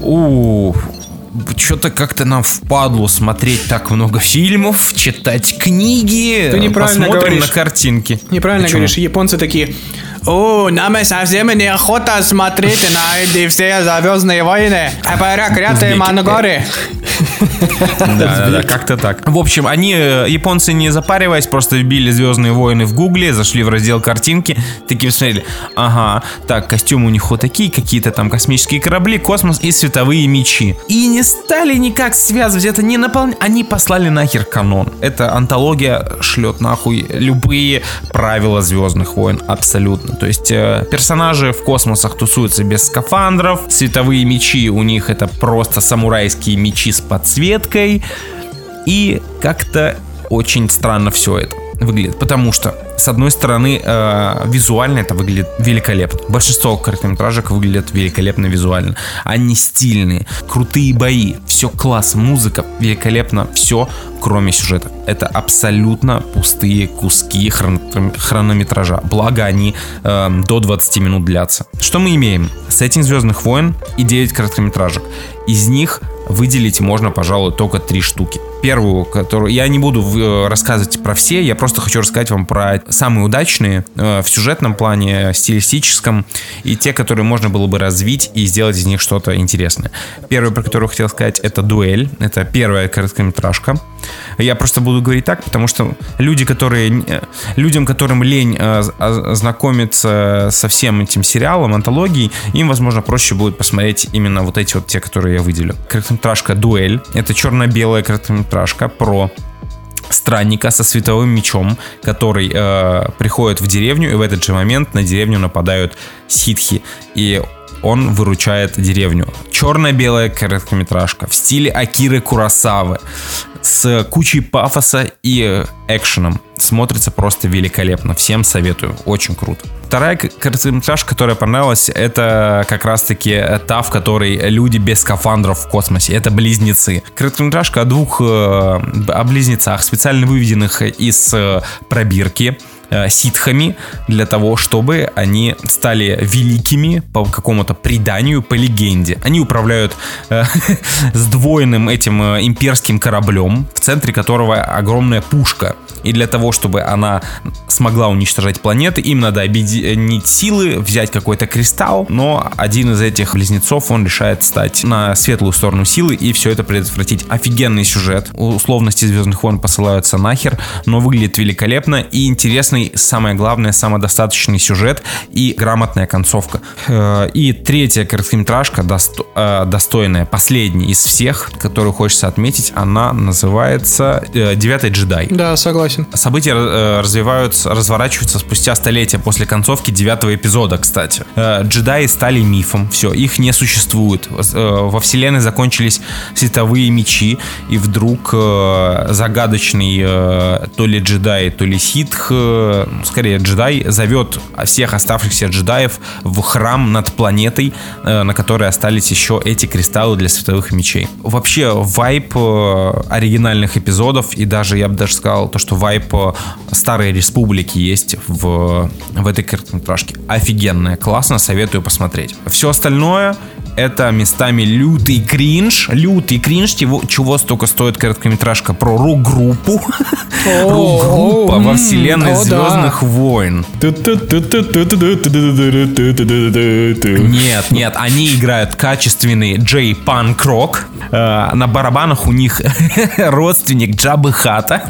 у что-то как-то нам впадло смотреть так много фильмов, читать книги. Ты неправильно посмотрим говоришь. на картинки. Неправильно Почему? говоришь, японцы такие, о, нам совсем неохота смотреть на эти все звездные войны. А крятые мангоры. Да, да, да, как-то так. В общем, они, э, японцы, не запариваясь, просто вбили Звездные войны в гугле, зашли в раздел картинки, такие посмотрели, ага, так, костюмы у них вот такие, какие-то там космические корабли, космос и световые мечи. И не стали никак связывать, это не наполнять, они послали нахер канон. Эта антология шлет нахуй любые правила Звездных войн, абсолютно. То есть э, персонажи в космосах тусуются без скафандров, световые мечи у них это просто самурайские мечи с подсветкой. И как-то очень странно все это выглядит. Потому что, с одной стороны, э, визуально это выглядит великолепно. Большинство короткометражек выглядят великолепно визуально. Они стильные, крутые бои, все класс, музыка, великолепно, все, кроме сюжета. Это абсолютно пустые куски хрон- хронометража. Благо они э, до 20 минут длятся. Что мы имеем? Сеттинг Звездных войн и 9 короткометражек. Из них выделить можно, пожалуй, только три штуки. Первую, которую я не буду э, рассказывать про все, я просто хочу рассказать вам про самые удачные э, в сюжетном плане, стилистическом, и те, которые можно было бы развить и сделать из них что-то интересное. Первое, про которую хотел сказать, это «Дуэль». Это первая короткометражка. Я просто буду говорить так, потому что люди, которые, э, людям, которым лень э, а- знакомиться со всем этим сериалом, антологией, им, возможно, проще будет посмотреть именно вот эти вот те, которые я выделю. Короткометражка «Дуэль». Это черно-белая короткометражка про странника со световым мечом, который э, приходит в деревню, и в этот же момент на деревню нападают ситхи. И он выручает деревню. Черно-белая короткометражка в стиле Акиры Курасавы с кучей пафоса и экшеном. Смотрится просто великолепно. Всем советую. Очень круто. Вторая короткометражка, которая понравилась, это как раз-таки та, в которой люди без скафандров в космосе. Это близнецы. Короткометражка о двух э, о близнецах, специально выведенных из э, пробирки ситхами для того, чтобы они стали великими по какому-то преданию, по легенде. Они управляют э, сдвоенным этим э, имперским кораблем, в центре которого огромная пушка. И для того, чтобы она смогла уничтожать планеты, им надо объединить силы, взять какой-то кристалл, но один из этих близнецов, он решает стать на светлую сторону силы и все это предотвратить. Офигенный сюжет. Условности Звездных войн посылаются нахер, но выглядит великолепно и интересный, самое главное, самодостаточный сюжет и грамотная концовка. Э, И третья короткометражка, э, достойная, последняя из всех, которую хочется отметить, она называется э, «Девятый джедай». Да, согласен. События развиваются, разворачиваются спустя столетия после концовки девятого эпизода, кстати. Джедаи стали мифом, все, их не существует. Во вселенной закончились световые мечи, и вдруг загадочный то ли джедай, то ли ситх, э, скорее джедай, зовет всех оставшихся джедаев в храм над планетой, э, на которой остались еще эти кристаллы для световых мечей. Вообще, вайп э, оригинальных эпизодов, и даже, я бы даже сказал, то, что вайп э, Старой Республики есть в, в этой короткометражке. Офигенная, классно, советую посмотреть. Все остальное это местами лютый кринж. Лютый кринж, чего, чего столько стоит короткометражка про рок-группу. Рок-группа во вселенной. Звездных войн. Нет, нет, они играют качественный джей-панк рок. Э, На барабанах у них родственник Джабы Хата.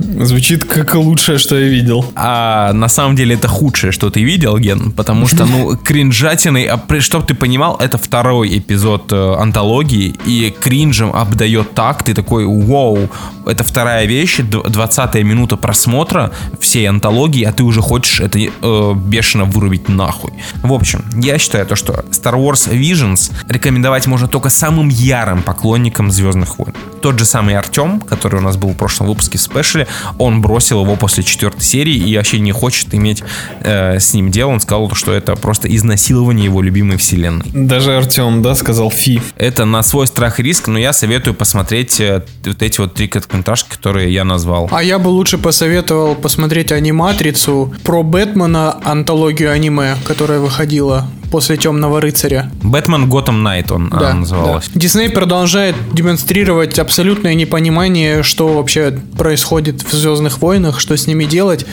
Звучит как лучшее, что я видел. А на самом деле это худшее, что ты видел, Ген, потому что, ну, кринжатиной, а чтоб ты понимал, это второй эпизод э, антологии, и кринжем обдает так, ты такой, вау, это вторая вещь, д- 20 минута просмотра всей антологии, а ты уже хочешь это э, бешено вырубить нахуй. В общем, я считаю то, что Star Wars Visions рекомендовать можно только самым ярым поклонникам Звездных войн. Тот же самый Артем, который у нас был в прошлом выпуске в спешле, он бросил его после четвертой серии и вообще не хочет иметь э, с ним дело. Он сказал, что это просто изнасилование его любимой вселенной. Даже Артем, да, сказал фи. Это на свой страх и риск, но я советую посмотреть э, вот эти вот три короткометражки, которые я назвал. А я бы лучше посоветовал посмотреть аниматрицу про Бэтмена, антологию аниме, которая выходила после Темного рыцаря. Бэтмен Готэм Найт он она называлась. да. Дисней продолжает демонстрировать абсолютное непонимание, что вообще происходит в Звездных войнах, что с ними делать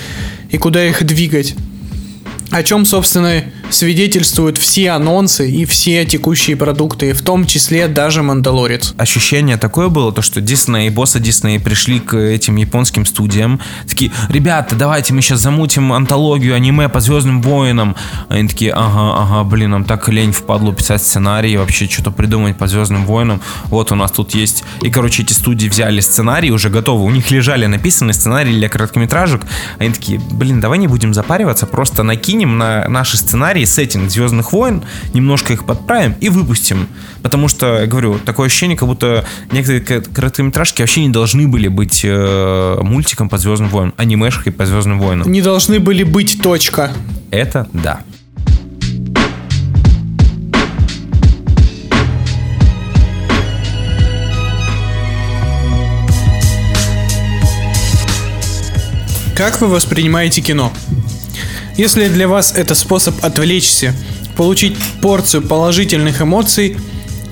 и куда их двигать. О чем, собственно, свидетельствуют все анонсы и все текущие продукты, в том числе даже Мандалорец. ощущение такое было, то что Дисней, боссы Дисней пришли к этим японским студиям, такие, ребята, давайте мы сейчас замутим антологию аниме по Звездным воинам. Они такие, ага, ага, блин, нам так лень впадло писать сценарий, вообще что-то придумать по Звездным войнам. Вот у нас тут есть. И, короче, эти студии взяли сценарий уже готовы, у них лежали написанные сценарии для короткометражек. Они такие, блин, давай не будем запариваться, просто накинем на наши сценарии сеттинг Звездных войн, немножко их подправим и выпустим. Потому что, я говорю, такое ощущение, как будто некоторые ко- короткометражки вообще не должны были быть э, мультиком по Звездным войнам, анимешкой по Звездным войнам. Не должны были быть точка. Это да. Как вы воспринимаете кино? Если для вас это способ отвлечься, получить порцию положительных эмоций,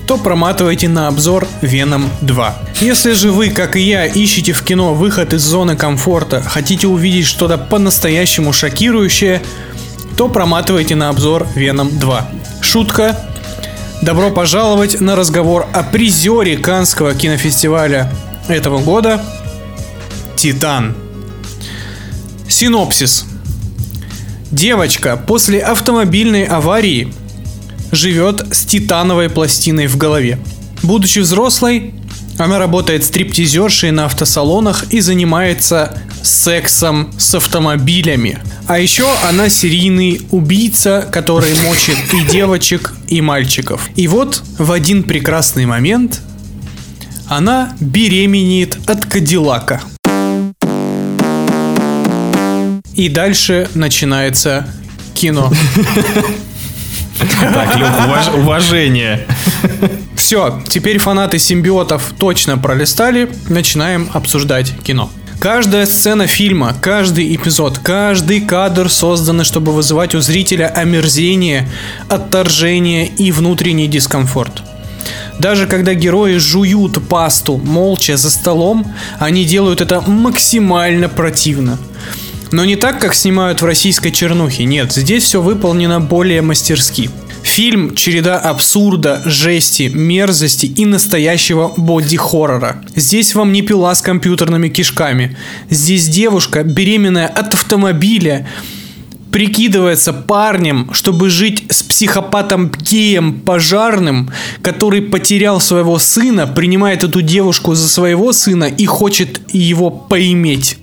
то проматывайте на обзор Веном 2. Если же вы, как и я, ищете в кино выход из зоны комфорта, хотите увидеть что-то по-настоящему шокирующее, то проматывайте на обзор Веном 2. Шутка. Добро пожаловать на разговор о призере Канского кинофестиваля этого года Титан. Синопсис. Девочка после автомобильной аварии живет с титановой пластиной в голове. Будучи взрослой, она работает стриптизершей на автосалонах и занимается сексом с автомобилями. А еще она серийный убийца, который мочит и девочек, и мальчиков. И вот в один прекрасный момент она беременеет от Кадиллака. И дальше начинается кино. Так, уваж- уважение. Все, теперь фанаты симбиотов точно пролистали, начинаем обсуждать кино. Каждая сцена фильма, каждый эпизод, каждый кадр созданы, чтобы вызывать у зрителя омерзение, отторжение и внутренний дискомфорт. Даже когда герои жуют пасту молча за столом, они делают это максимально противно. Но не так, как снимают в российской чернухе. Нет, здесь все выполнено более мастерски. Фильм – череда абсурда, жести, мерзости и настоящего боди-хоррора. Здесь вам не пила с компьютерными кишками. Здесь девушка, беременная от автомобиля, прикидывается парнем, чтобы жить с психопатом-геем пожарным, который потерял своего сына, принимает эту девушку за своего сына и хочет его поиметь.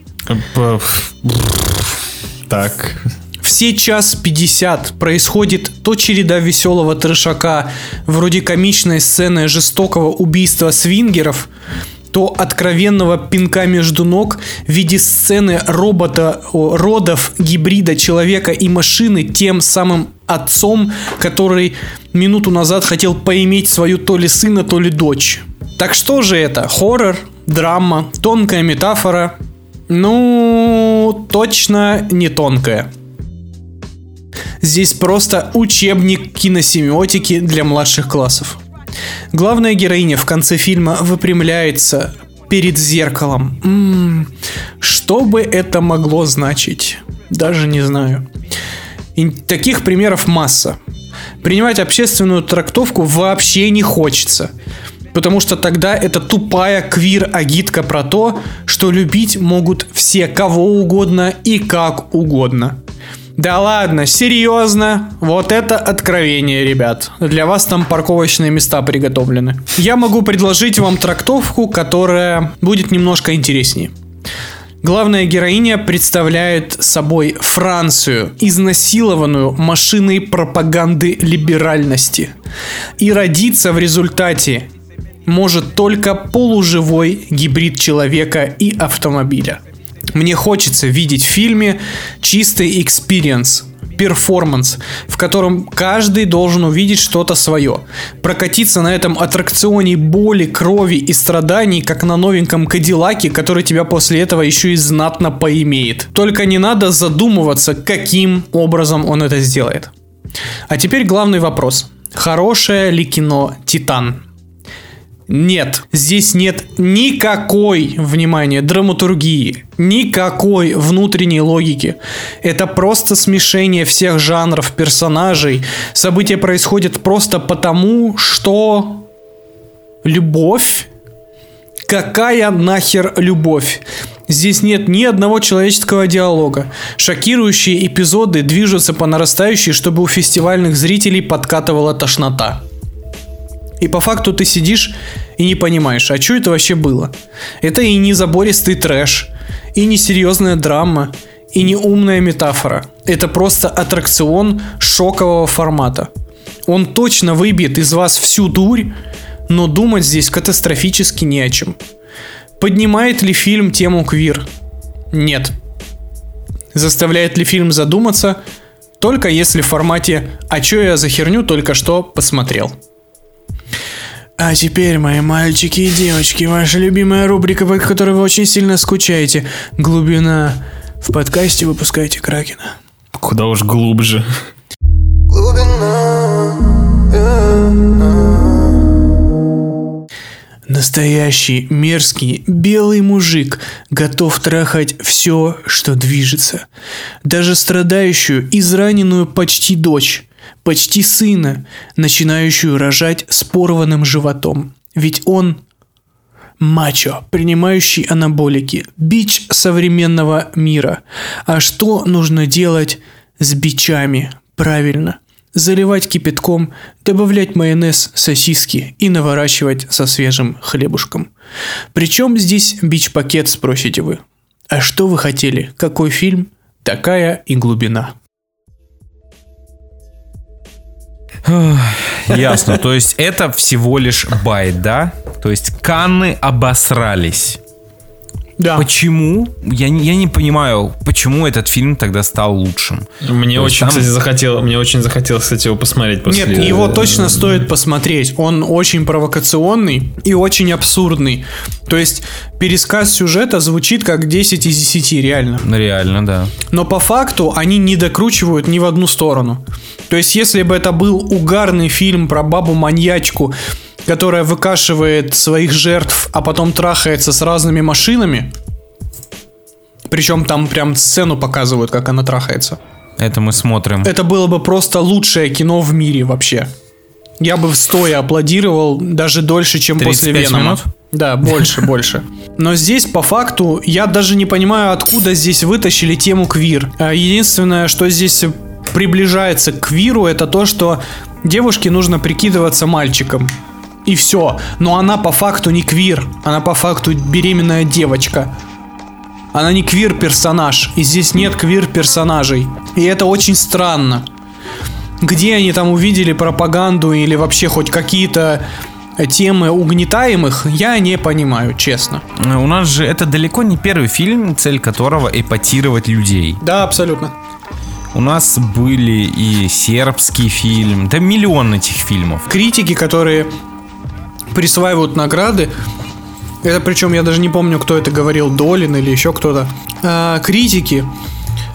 Так. Все час 50 происходит то череда веселого трешака, вроде комичной сцены жестокого убийства свингеров, то откровенного пинка между ног в виде сцены робота, родов гибрида человека и машины тем самым отцом, который минуту назад хотел поиметь свою то ли сына, то ли дочь. Так что же это? Хоррор, драма, тонкая метафора? Ну, точно не тонкая. Здесь просто учебник киносемиотики для младших классов. Главная героиня в конце фильма выпрямляется перед зеркалом. М-м, что бы это могло значить? Даже не знаю. И таких примеров масса. Принимать общественную трактовку вообще не хочется. Потому что тогда это тупая квир-агитка про то, что любить могут все кого угодно и как угодно. Да ладно, серьезно? Вот это откровение, ребят. Для вас там парковочные места приготовлены. Я могу предложить вам трактовку, которая будет немножко интереснее. Главная героиня представляет собой Францию, изнасилованную машиной пропаганды либеральности. И родиться в результате может только полуживой гибрид человека и автомобиля. Мне хочется видеть в фильме чистый experience, перформанс, в котором каждый должен увидеть что-то свое. Прокатиться на этом аттракционе боли, крови и страданий, как на новеньком Кадиллаке, который тебя после этого еще и знатно поимеет. Только не надо задумываться, каким образом он это сделает. А теперь главный вопрос. Хорошее ли кино «Титан»? Нет, здесь нет никакой, внимание, драматургии, никакой внутренней логики. Это просто смешение всех жанров персонажей. События происходят просто потому, что любовь Какая нахер любовь? Здесь нет ни одного человеческого диалога. Шокирующие эпизоды движутся по нарастающей, чтобы у фестивальных зрителей подкатывала тошнота. И по факту ты сидишь и не понимаешь, а что это вообще было? Это и не забористый трэш, и не серьезная драма, и не умная метафора. Это просто аттракцион шокового формата. Он точно выбьет из вас всю дурь, но думать здесь катастрофически не о чем. Поднимает ли фильм тему квир? Нет. Заставляет ли фильм задуматься? Только если в формате «А чё я за херню только что посмотрел?» А теперь, мои мальчики и девочки, ваша любимая рубрика, по которой вы очень сильно скучаете. Глубина. В подкасте выпускайте Кракена. Куда уж глубже. Настоящий мерзкий белый мужик готов трахать все, что движется. Даже страдающую, израненную почти дочь почти сына, начинающую рожать с порванным животом. Ведь он мачо, принимающий анаболики, бич современного мира. А что нужно делать с бичами? Правильно. Заливать кипятком, добавлять майонез, сосиски и наворачивать со свежим хлебушком. Причем здесь бич-пакет, спросите вы. А что вы хотели? Какой фильм? Такая и глубина. Ясно. То есть это всего лишь байт, да? То есть Канны обосрались. Да. Почему? Я, не- я не понимаю, почему этот фильм тогда стал лучшим. Мне То очень, там- кстати, захотел, мне очень захотелось, кстати, его посмотреть после... Нет, его точно стоит посмотреть. Он очень провокационный и очень абсурдный. То есть пересказ сюжета звучит как 10 из 10, реально. Реально, да. Но по факту они не докручивают ни в одну сторону. То есть если бы это был угарный фильм про бабу-маньячку, которая выкашивает своих жертв, а потом трахается с разными машинами, причем там прям сцену показывают, как она трахается. Это мы смотрим. Это было бы просто лучшее кино в мире вообще. Я бы стоя аплодировал даже дольше, чем после 35 Венома. минут? Да, больше, больше. Но здесь, по факту, я даже не понимаю, откуда здесь вытащили тему квир. А Единственное, что здесь приближается к квиру, это то, что девушке нужно прикидываться мальчиком. И все. Но она по факту не квир. Она по факту беременная девочка. Она не квир-персонаж. И здесь нет квир-персонажей. И это очень странно. Где они там увидели пропаганду или вообще хоть какие-то темы угнетаемых, я не понимаю, честно. У нас же это далеко не первый фильм, цель которого эпатировать людей. Да, абсолютно. У нас были и сербский фильм, да миллион этих фильмов. Критики, которые присваивают награды, это причем я даже не помню, кто это говорил, Долин или еще кто-то. А, критики,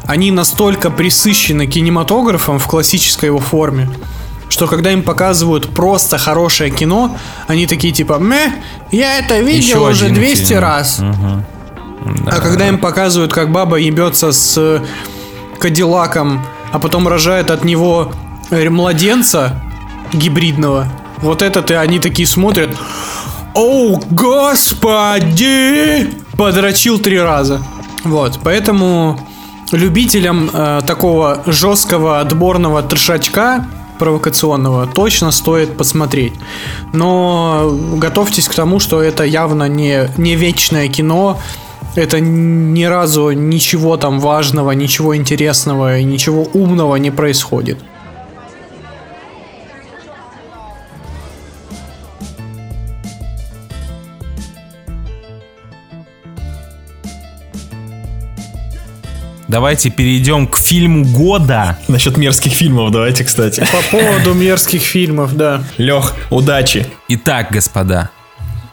они настолько присыщены кинематографом в классической его форме, что когда им показывают просто хорошее кино, они такие типа, мeh, я это видел Еще уже один 200 фильм». раз. Мгм. Да. А когда им показывают, как баба ебется с Кадиллаком, а потом рожает от него э, младенца гибридного, вот это-то они такие смотрят. О, господи! Подрочил три раза. Вот, поэтому любителям э, такого жесткого отборного трешачка провокационного точно стоит посмотреть. Но готовьтесь к тому, что это явно не, не вечное кино, это ни разу ничего там важного, ничего интересного и ничего умного не происходит. Давайте перейдем к фильму года. Насчет мерзких фильмов давайте, кстати. По поводу мерзких фильмов, да. Лех, удачи. Итак, господа,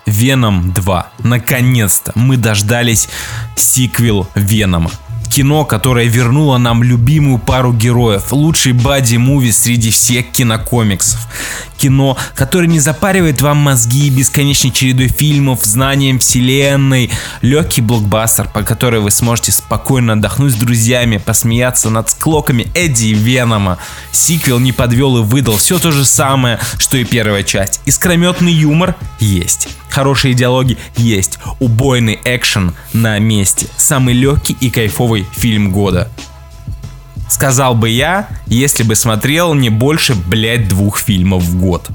Веном 2. Наконец-то мы дождались сиквел Венома. Кино, которое вернуло нам любимую пару героев, лучший бади-муви среди всех кинокомиксов. Кино, которое не запаривает вам мозги бесконечной чередой фильмов, знанием вселенной. Легкий блокбастер, по которой вы сможете спокойно отдохнуть с друзьями, посмеяться над склоками Эдди и Венома. Сиквел не подвел и выдал все то же самое, что и первая часть. Искрометный юмор есть. Хорошие диалоги есть. Убойный экшен на месте. Самый легкий и кайфовый фильм года. Сказал бы я, если бы смотрел не больше, блядь, двух фильмов в год.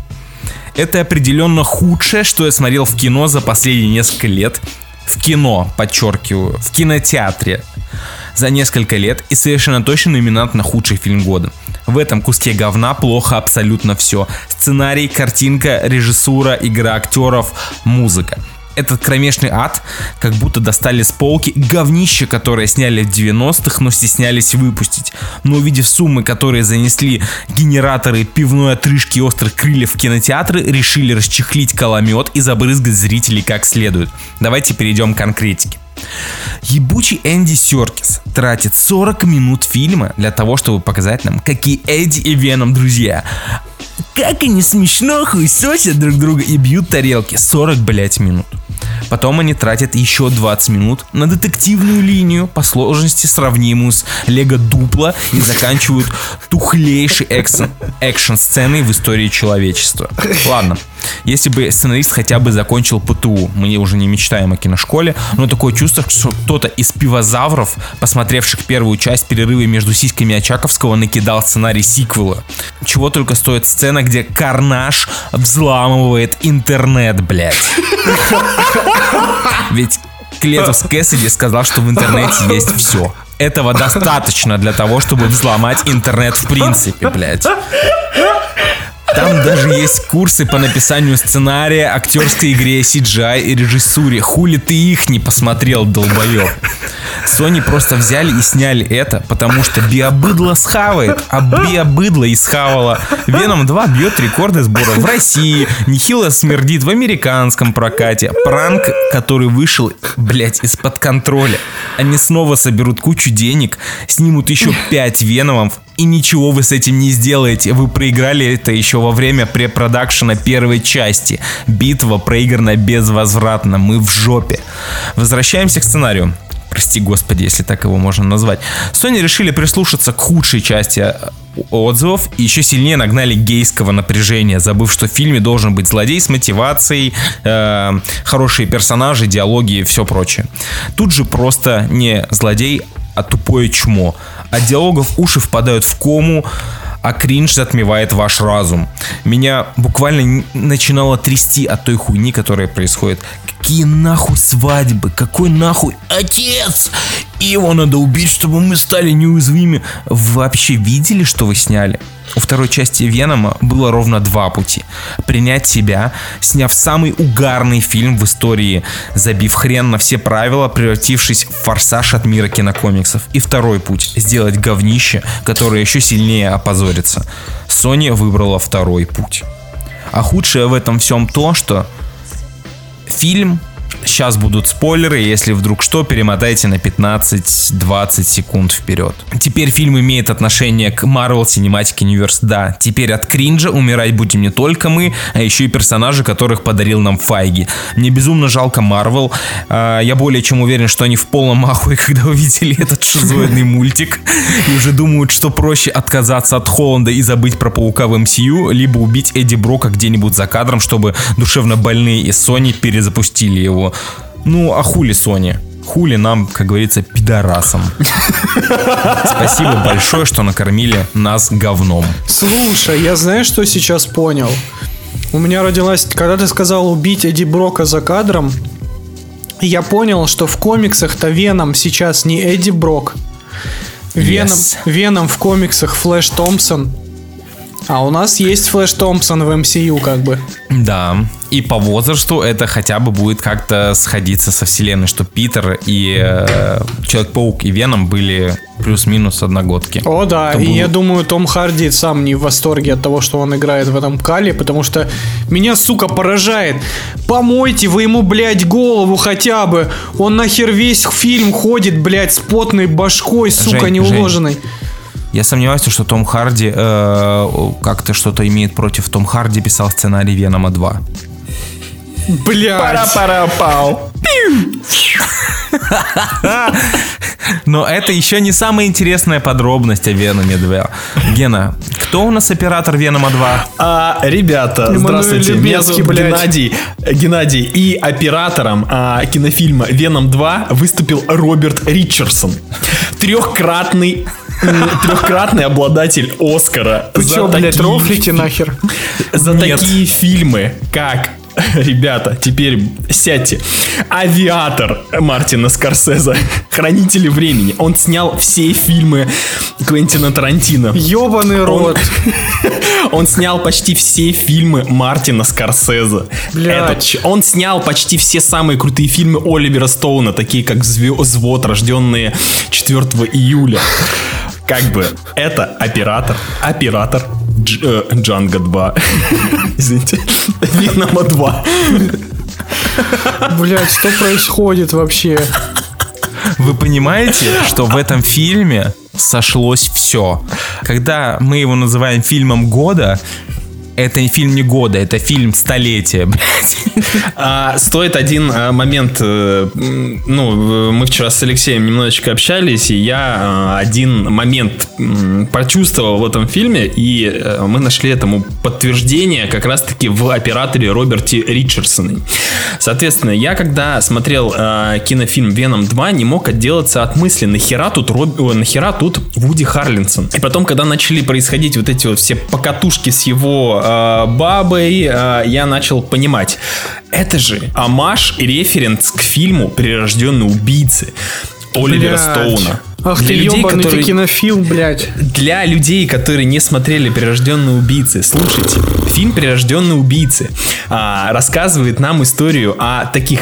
Это определенно худшее, что я смотрел в кино за последние несколько лет. В кино, подчеркиваю, в кинотеатре за несколько лет и совершенно точно номинант на худший фильм года. В этом куске говна плохо абсолютно все. Сценарий, картинка, режиссура, игра актеров, музыка. Этот кромешный ад как будто достали с полки говнище, которое сняли в 90-х, но стеснялись выпустить. Но увидев суммы, которые занесли генераторы пивной отрыжки и острых крыльев в кинотеатры, решили расчехлить коломет и забрызгать зрителей как следует. Давайте перейдем к конкретике. Ебучий Энди Серкис тратит 40 минут фильма для того, чтобы показать нам, какие Эдди и Веном друзья. Как они смешно хуесосят друг друга и бьют тарелки. 40, блять, минут. Потом они тратят еще 20 минут на детективную линию по сложности сравнимую с Лего Дупло и заканчивают тухлейшей экшн-сценой в истории человечества. Ладно, если бы сценарист хотя бы закончил ПТУ, мы уже не мечтаем о киношколе, но такое чувство, что кто-то из пивозавров, посмотревших первую часть перерывы между сиськами Очаковского, накидал сценарий сиквела. Чего только стоит сцена, где Карнаж взламывает интернет, блядь. Ведь Клетус Кэссиди сказал, что в интернете есть все. Этого достаточно для того, чтобы взломать интернет в принципе, блядь. Там даже есть курсы по написанию сценария, актерской игре, CGI и режиссуре. Хули ты их не посмотрел, долбоеб. Sony просто взяли и сняли это, потому что биобыдло схавает, а биобыдло и схавало. Веном 2 бьет рекорды сбора в России, нехило смердит в американском прокате. Пранк, который вышел, блять, из-под контроля. Они снова соберут кучу денег, снимут еще 5 Веномов, и ничего вы с этим не сделаете. Вы проиграли это еще во время препродакшена первой части. Битва проиграна безвозвратно. Мы в жопе. Возвращаемся к сценарию. Прости господи, если так его можно назвать. Sony решили прислушаться к худшей части э, отзывов и еще сильнее нагнали гейского напряжения, забыв, что в фильме должен быть злодей с мотивацией, э, хорошие персонажи, диалоги и все прочее. Тут же просто не злодей, а тупое чмо. От диалогов уши впадают в кому, а кринж затмевает ваш разум. Меня буквально начинало трясти от той хуйни, которая происходит. Какие нахуй свадьбы? Какой нахуй отец? И его надо убить, чтобы мы стали неуязвимы. Вы вообще видели, что вы сняли? У второй части Венома было ровно два пути. Принять себя, сняв самый угарный фильм в истории, забив хрен на все правила, превратившись в форсаж от мира кинокомиксов. И второй путь – сделать говнище, которое еще сильнее опозорится. Sony выбрала второй путь. А худшее в этом всем то, что фильм Сейчас будут спойлеры, если вдруг что, перемотайте на 15-20 секунд вперед. Теперь фильм имеет отношение к Marvel Cinematic Universe, да. Теперь от кринжа умирать будем не только мы, а еще и персонажи, которых подарил нам Файги. Мне безумно жалко Marvel. А, Я более чем уверен, что они в полном ахуе, когда увидели этот шизоидный мультик. И уже думают, что проще отказаться от Холланда и забыть про Паука в MCU, либо убить Эдди Брока где-нибудь за кадром, чтобы душевно больные из Sony перезапустили его. Ну, а хули Sony? Хули нам, как говорится, пидорасам. Спасибо большое, что накормили нас говном. Слушай, я знаешь, что сейчас понял? У меня родилась, когда ты сказал убить Эдди Брока за кадром, я понял, что в комиксах-то Веном сейчас не Эдди Брок. Веном, Yes. Веном в комиксах Флэш Томпсон. А у нас есть Флэш Томпсон в MCU как бы. Да, и по возрасту это хотя бы будет как-то сходиться со вселенной, что Питер и э, Человек-паук и Веном были плюс-минус одногодки. О, да, Это и было- я думаю, Том Харди сам не в восторге от того, что он играет в этом кале, потому что меня, сука, поражает. Помойте вы ему, блядь, голову хотя бы. Он нахер весь фильм ходит, блядь, с потной башкой, сука, Жень, неуложенной. Я сомневаюсь, что Том Харди э, как-то что-то имеет против. Том Харди писал сценарий Венома 2. Блядь. Пара-пара-пау. Но это еще не самая интересная подробность о Веноме 2. Гена, кто у нас оператор Венома 2? А, ребята, Эммануэль здравствуйте. Меня зовут блядь. Геннадий. Геннадий. И оператором а, кинофильма «Веном 2» выступил Роберт Ричардсон. Трехкратный трехкратный обладатель Оскара. За чё, блядь, такие рофлите нахер? за такие фильмы, как Ребята, теперь сядьте. Авиатор Мартина Скорсезе. Хранители времени. Он снял все фильмы Квентина Тарантино. Ёбаный рот. Он снял почти все фильмы Мартина Скорсезе. Блядь. Он снял почти все самые крутые фильмы Оливера Стоуна, такие как «Звё- «Взвод», рожденные 4 июля. Как бы это оператор, оператор Дж- э, Джанго 2. Извините. Венома 2. Блядь, что происходит вообще? Вы понимаете, что в этом фильме сошлось все. Когда мы его называем фильмом года, это фильм не года, это фильм столетия, блядь. А, стоит один а, момент. э, ну, мы вчера с Алексеем немножечко общались, и я а, один момент почувствовал в этом фильме, и э, мы нашли этому подтверждение как раз-таки в операторе Роберте Ричардсоне. Соответственно, я когда смотрел а, кинофильм «Веном 2», не мог отделаться от мысли, нахера тут, Роб- о, нахера тут Вуди Харлинсон. И потом, когда начали происходить вот эти вот все покатушки с его а, бабой, а, я начал понимать, это же амаш и референс к фильму «Прирожденные убийцы» Оливера Блядь. Стоуна. Ах Для ты людей, ебаный которые- ты кинофилм, блядь. для людей, которые не смотрели «Прирожденные убийцы», слушайте, фильм «Прирожденные убийцы» а, рассказывает нам историю о таких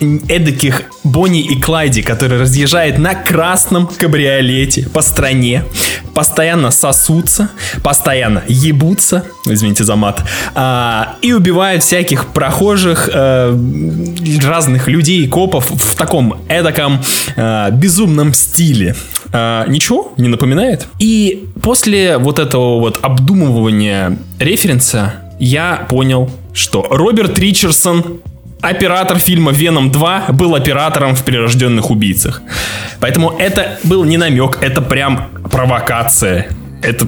эдаких Бонни и Клайде, которые разъезжают на красном кабриолете по стране, постоянно сосутся, постоянно ебутся, извините за мат, а, и убивают всяких прохожих, э, разных людей, копов в таком эдаком э, безумном стиле. А, ничего не напоминает? И после вот этого вот обдумывания референса я понял, что Роберт Ричардсон оператор фильма «Веном 2» был оператором в «Прирожденных убийцах». Поэтому это был не намек, это прям провокация. Это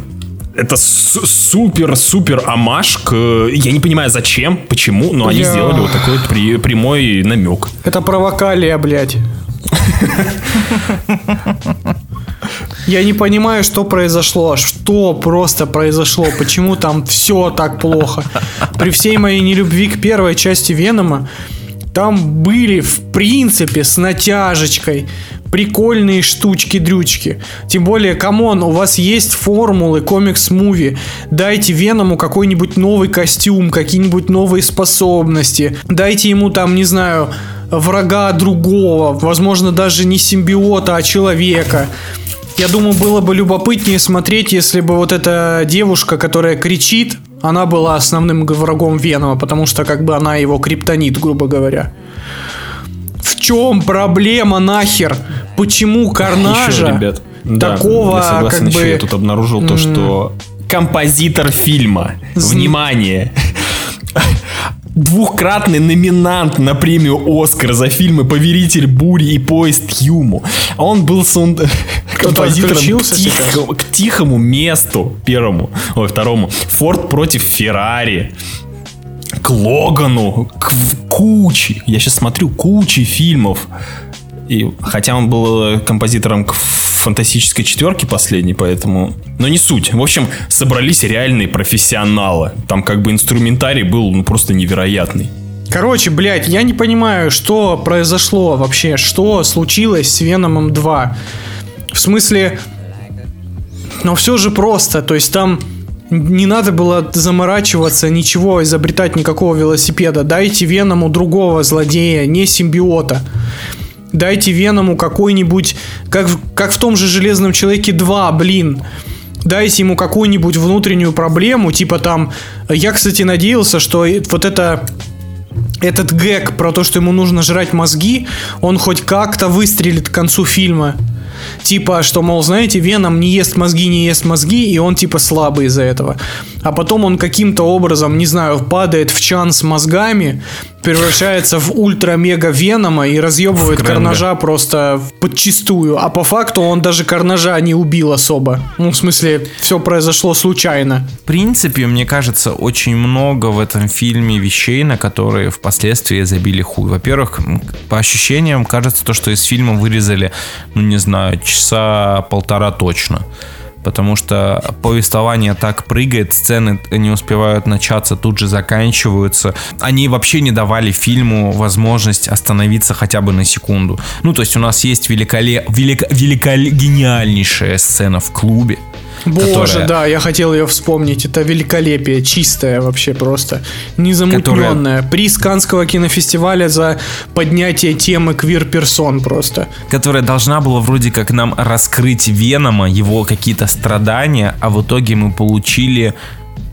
это супер-супер амаш к... Я не понимаю, зачем, почему, но они Я- сделали вот такой вот при- прямой намек. Это провокалия, блядь. Я не понимаю, что произошло, что просто произошло, почему там все так плохо. При всей моей нелюбви к первой части Венома, там были, в принципе, с натяжечкой прикольные штучки-дрючки. Тем более, come on, у вас есть формулы комикс-movie. Дайте Веному какой-нибудь новый костюм, какие-нибудь новые способности. Дайте ему там, не знаю, врага другого, возможно, даже не симбиота, а человека. Я думаю, было бы любопытнее смотреть, если бы вот эта девушка, которая кричит, она была основным врагом Венома, потому что как бы она его криптонит, грубо говоря. В чем проблема нахер? Почему Карнажа Еще, ребят, да, такого я согласен, как еще бы... я тут обнаружил то, что композитор фильма, внимание, двухкратный номинант на премию Оскар за фильмы «Повелитель бури» и «Поезд Юму». Он был саунд... композитором к, тихо- к тихому месту первому, ой, второму. «Форд против Феррари». К Логану, к куче, я сейчас смотрю, кучи фильмов. И хотя он был э, композитором к фантастической четверке последней, поэтому... Но не суть. В общем, собрались реальные профессионалы. Там как бы инструментарий был ну, просто невероятный. Короче, блядь, я не понимаю, что произошло вообще, что случилось с Веномом 2. В смысле, но все же просто, то есть там не надо было заморачиваться, ничего, изобретать никакого велосипеда. Дайте Веному другого злодея, не симбиота. Дайте Веному какой-нибудь, как, как в том же Железном Человеке 2, блин. Дайте ему какую-нибудь внутреннюю проблему, типа там... Я, кстати, надеялся, что вот это этот гэг про то, что ему нужно жрать мозги, он хоть как-то выстрелит к концу фильма. Типа, что, мол, знаете, Веном не ест мозги, не ест мозги, и он типа слабый из-за этого. А потом он каким-то образом, не знаю, падает в чан с мозгами, превращается в ультра-мега Венома и разъебывает. Карнажа просто подчистую. А по факту он даже Карнажа не убил особо. Ну, в смысле, все произошло случайно. В принципе, мне кажется, очень много в этом фильме вещей, на которые впоследствии забили хуй. Во-первых, по ощущениям, кажется то, что из фильма вырезали, ну не знаю, часа полтора точно. Потому что повествование так прыгает, сцены не успевают начаться, тут же заканчиваются. Они вообще не давали фильму возможность остановиться хотя бы на секунду. Ну, то есть у нас есть великоле... велико... великоле... гениальнейшая сцена в клубе. Боже, которая- да, я хотел ее вспомнить. Это великолепие, чистое вообще просто, незамутненное. Приз Канского кинофестиваля за поднятие темы квир-персон просто. которая должна была вроде как нам раскрыть Венома, его какие-то страдания, а в итоге мы получили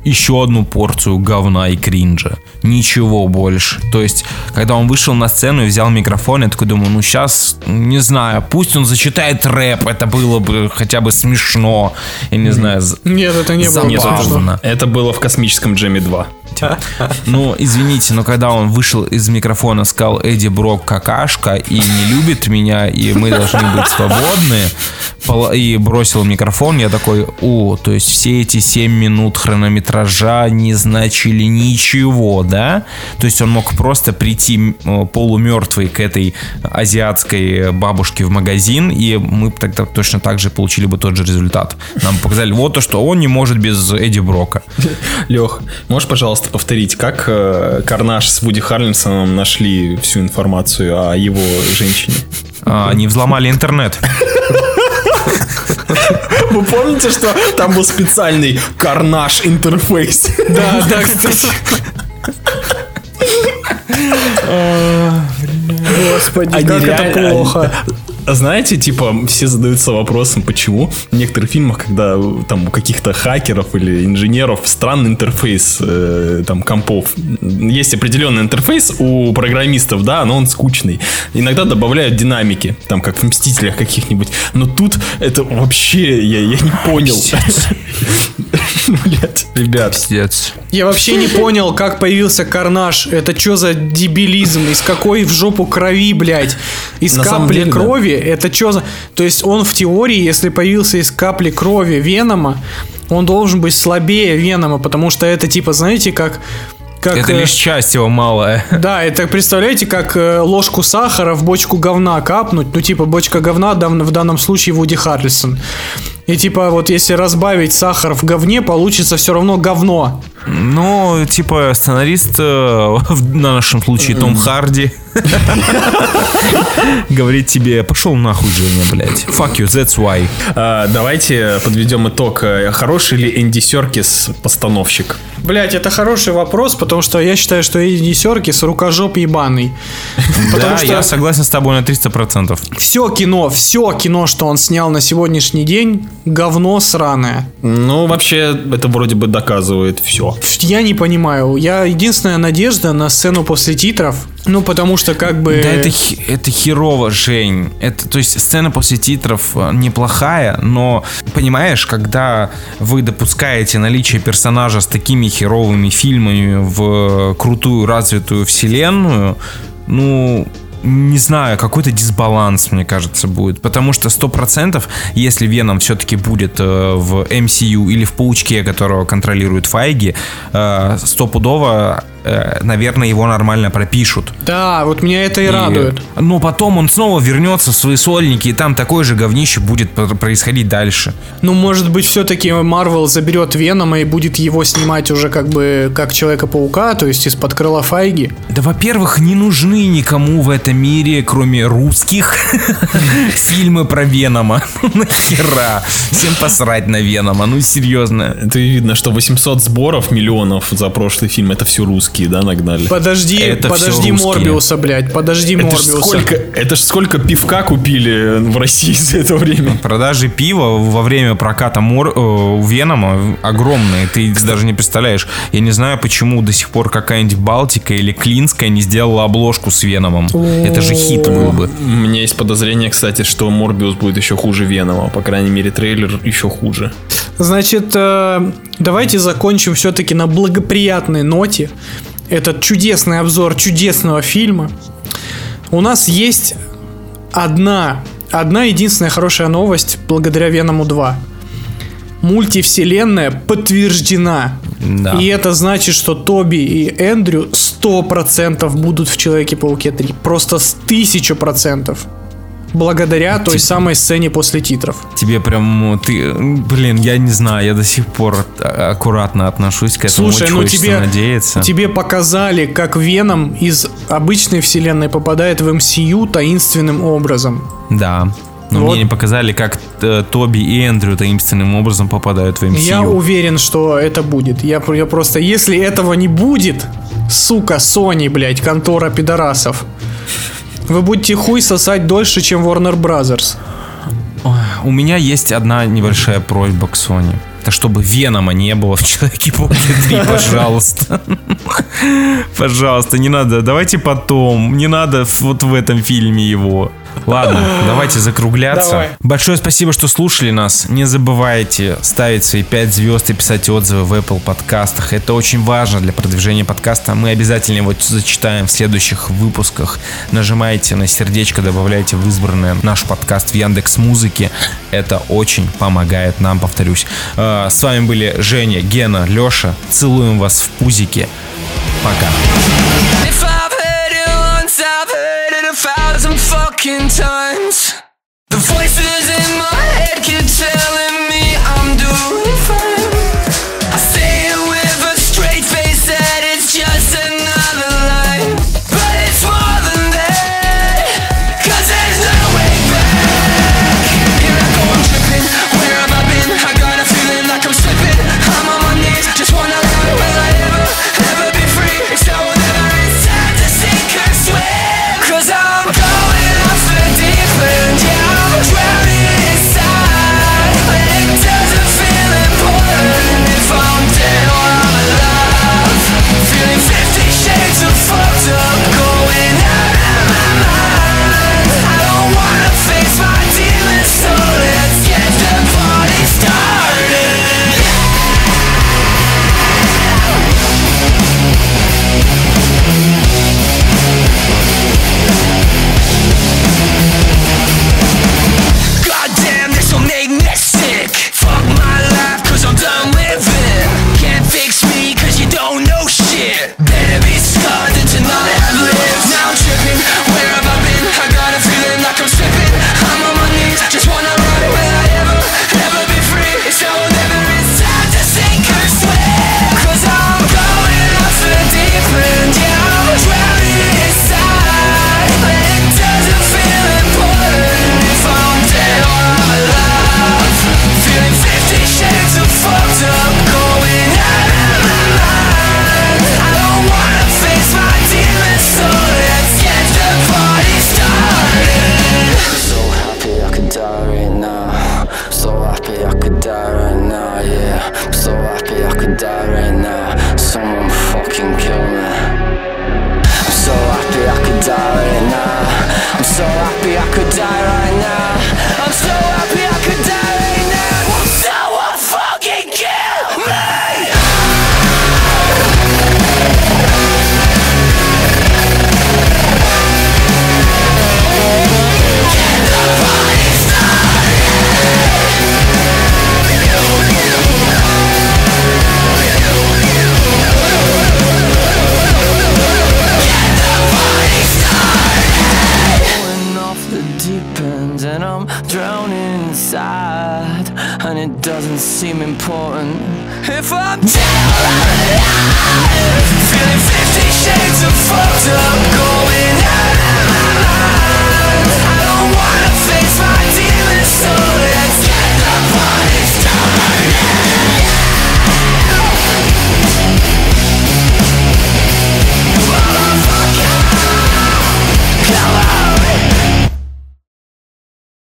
еще одну порцию говна и кринжа. Ничего больше. То есть, когда он вышел на сцену и взял микрофон, я такой думаю, ну сейчас, не знаю, пусть он зачитает рэп, это было бы хотя бы смешно. Я не знаю, Нет, это не было. Забавно. Это было в космическом Джеме 2. Ну, извините, но когда он вышел из микрофона, сказал Эдди Брок какашка и не любит меня, и мы должны быть свободны, и бросил микрофон, я такой, о, то есть все эти 7 минут хронометража не значили ничего, да? То есть он мог просто прийти полумертвый к этой азиатской бабушке в магазин, и мы тогда точно так же получили бы тот же результат. Нам показали вот то, что он не может без Эдди Брока. Лех, можешь, пожалуйста, повторить, как э, Карнаж с Вуди Харрельсоном нашли всю информацию о его женщине? А, Они взломали интернет. Вы помните, что там был специальный Карнаж интерфейс? Да, да, кстати. Господи, как это плохо. Знаете, типа, все задаются вопросом, почему в некоторых фильмах, когда э, там у каких-то хакеров или инженеров странный интерфейс э, там компов. Есть определенный интерфейс у программистов, да, но он скучный. Иногда добавляют динамики, там как в Мстителях каких-нибудь. Но тут это вообще, я, я не понял. Блядь, ребят. Пиздец. Я вообще не понял, как появился Карнаж. Это что за дебилизм? Из какой в жопу крови, блядь? Из капли крови? Это что за... То есть он в теории, если появился из капли крови Венома, он должен быть слабее Венома, потому что это типа, знаете, как... как Это э, лишь часть его малая. Да, это представляете, как э, ложку сахара в бочку говна капнуть. Ну, типа, бочка говна в данном случае Вуди Харрельсон. И типа, вот если разбавить сахар в говне, получится все равно говно. Ну, типа, сценарист, э, в нашем случае Том Харди, говорит тебе, пошел нахуй, Женя, блядь. Fuck you, that's why. А, давайте подведем итог. Э, Хороший ли Энди Серкис постановщик? Блять, это хороший вопрос, потому что я считаю, что Эдди Серкис рукожоп ебаный. Потому Да, что- я согласен с тобой на 300%. Все кино, все кино, что он снял на сегодняшний день, говно сраное. Ну, вообще, это вроде бы доказывает все. Я не понимаю. Я единственная надежда на сцену после титров. Ну, потому что как бы... Да это, это херово, Жень. Это, то есть сцена после титров э, неплохая, но понимаешь, когда вы допускаете наличие персонажа с такими херовыми фильмами в крутую развитую вселенную, ну, не знаю, какой-то дисбаланс, мне кажется, будет. Потому что 100%, если Веном все-таки будет э, в MCU или в Паучке, которого контролирует Файги, э, стопудово, наверное, его нормально пропишут. Да, вот меня это и, И- радует. Но потом он снова вернется в свои сольники, и там такое же говнище будет пр- происходить дальше. Ну, может быть, все-таки Марвел заберет Венома и будет его снимать уже как бы как Человека-паука, то есть из-под крыла Файги. Да, во-первых, не нужны никому в этом мире, кроме русских, фильмы про Венома. Ну, нахера? Всем посрать на Венома, ну серьезно. Это видно, что 800 сборов миллионов за прошлый фильм, это все русские, да, нагнали? Подожди, Это подожди русские. Морбиуса, блядь, подожди Это ж Морбиуса. сколько, это ж сколько пивка купили в России за это время. Продажи пива во время проката Мор, э, у Венома огромные. Ты даже не представляешь. Я не знаю, почему до сих пор какая-нибудь Балтика или Клинская не сделала обложку с Веномом. Это же хит был бы. У меня есть подозрение, кстати, что Морбиус будет еще хуже Венома. По крайней мере, трейлер еще хуже. Значит, э, давайте закончим все-таки на благоприятной ноте. Этот чудесный обзор чудесного фильма. У нас есть одна, одна единственная хорошая новость благодаря Веному 2. Мультивселенная подтверждена. Да. И это значит, что Тоби и Эндрю 100% будут в Человеке-пауке 3. Просто с 1000%. Благодаря той самой сцене после титров. Тебе прям, ты, блин, я не знаю, я до сих пор а- аккуратно отношусь к этому. Слушай, ну тебе, надеяться. тебе показали, как Веном из обычной вселенной попадает в МСЮ таинственным образом. Да. Но Вот. мне не показали, как э, Тоби и Эндрю таинственным образом попадают в MCU. Я уверен, что это будет. Я, я просто, если этого не будет, сука, Sony, блядь, контора пидорасов, вы будете хуй сосать дольше, чем Warner Brothers. У меня есть одна небольшая просьба к Sony. Это чтобы Венома не было в Человеке-пауке 3, пожалуйста. Пожалуйста, не надо, давайте потом. Не надо вот в этом фильме его. Ладно, давайте закругляться. Давай. Большое спасибо, что слушали нас. Не забывайте ставить свои 5 звезд и писать отзывы в Apple подкастах. Это очень важно для продвижения подкаста. Мы обязательно его зачитаем в следующих выпусках. Нажимайте на сердечко, добавляйте в избранное наш подкаст в Яндекс Музыке. Это очень помогает нам, повторюсь. Э, С вами были Женя, Гена, Леша. Целуем вас в пузике. Пока. If I've heard it once, I've heard it a thousand fucking times. The voices in my head keep telling me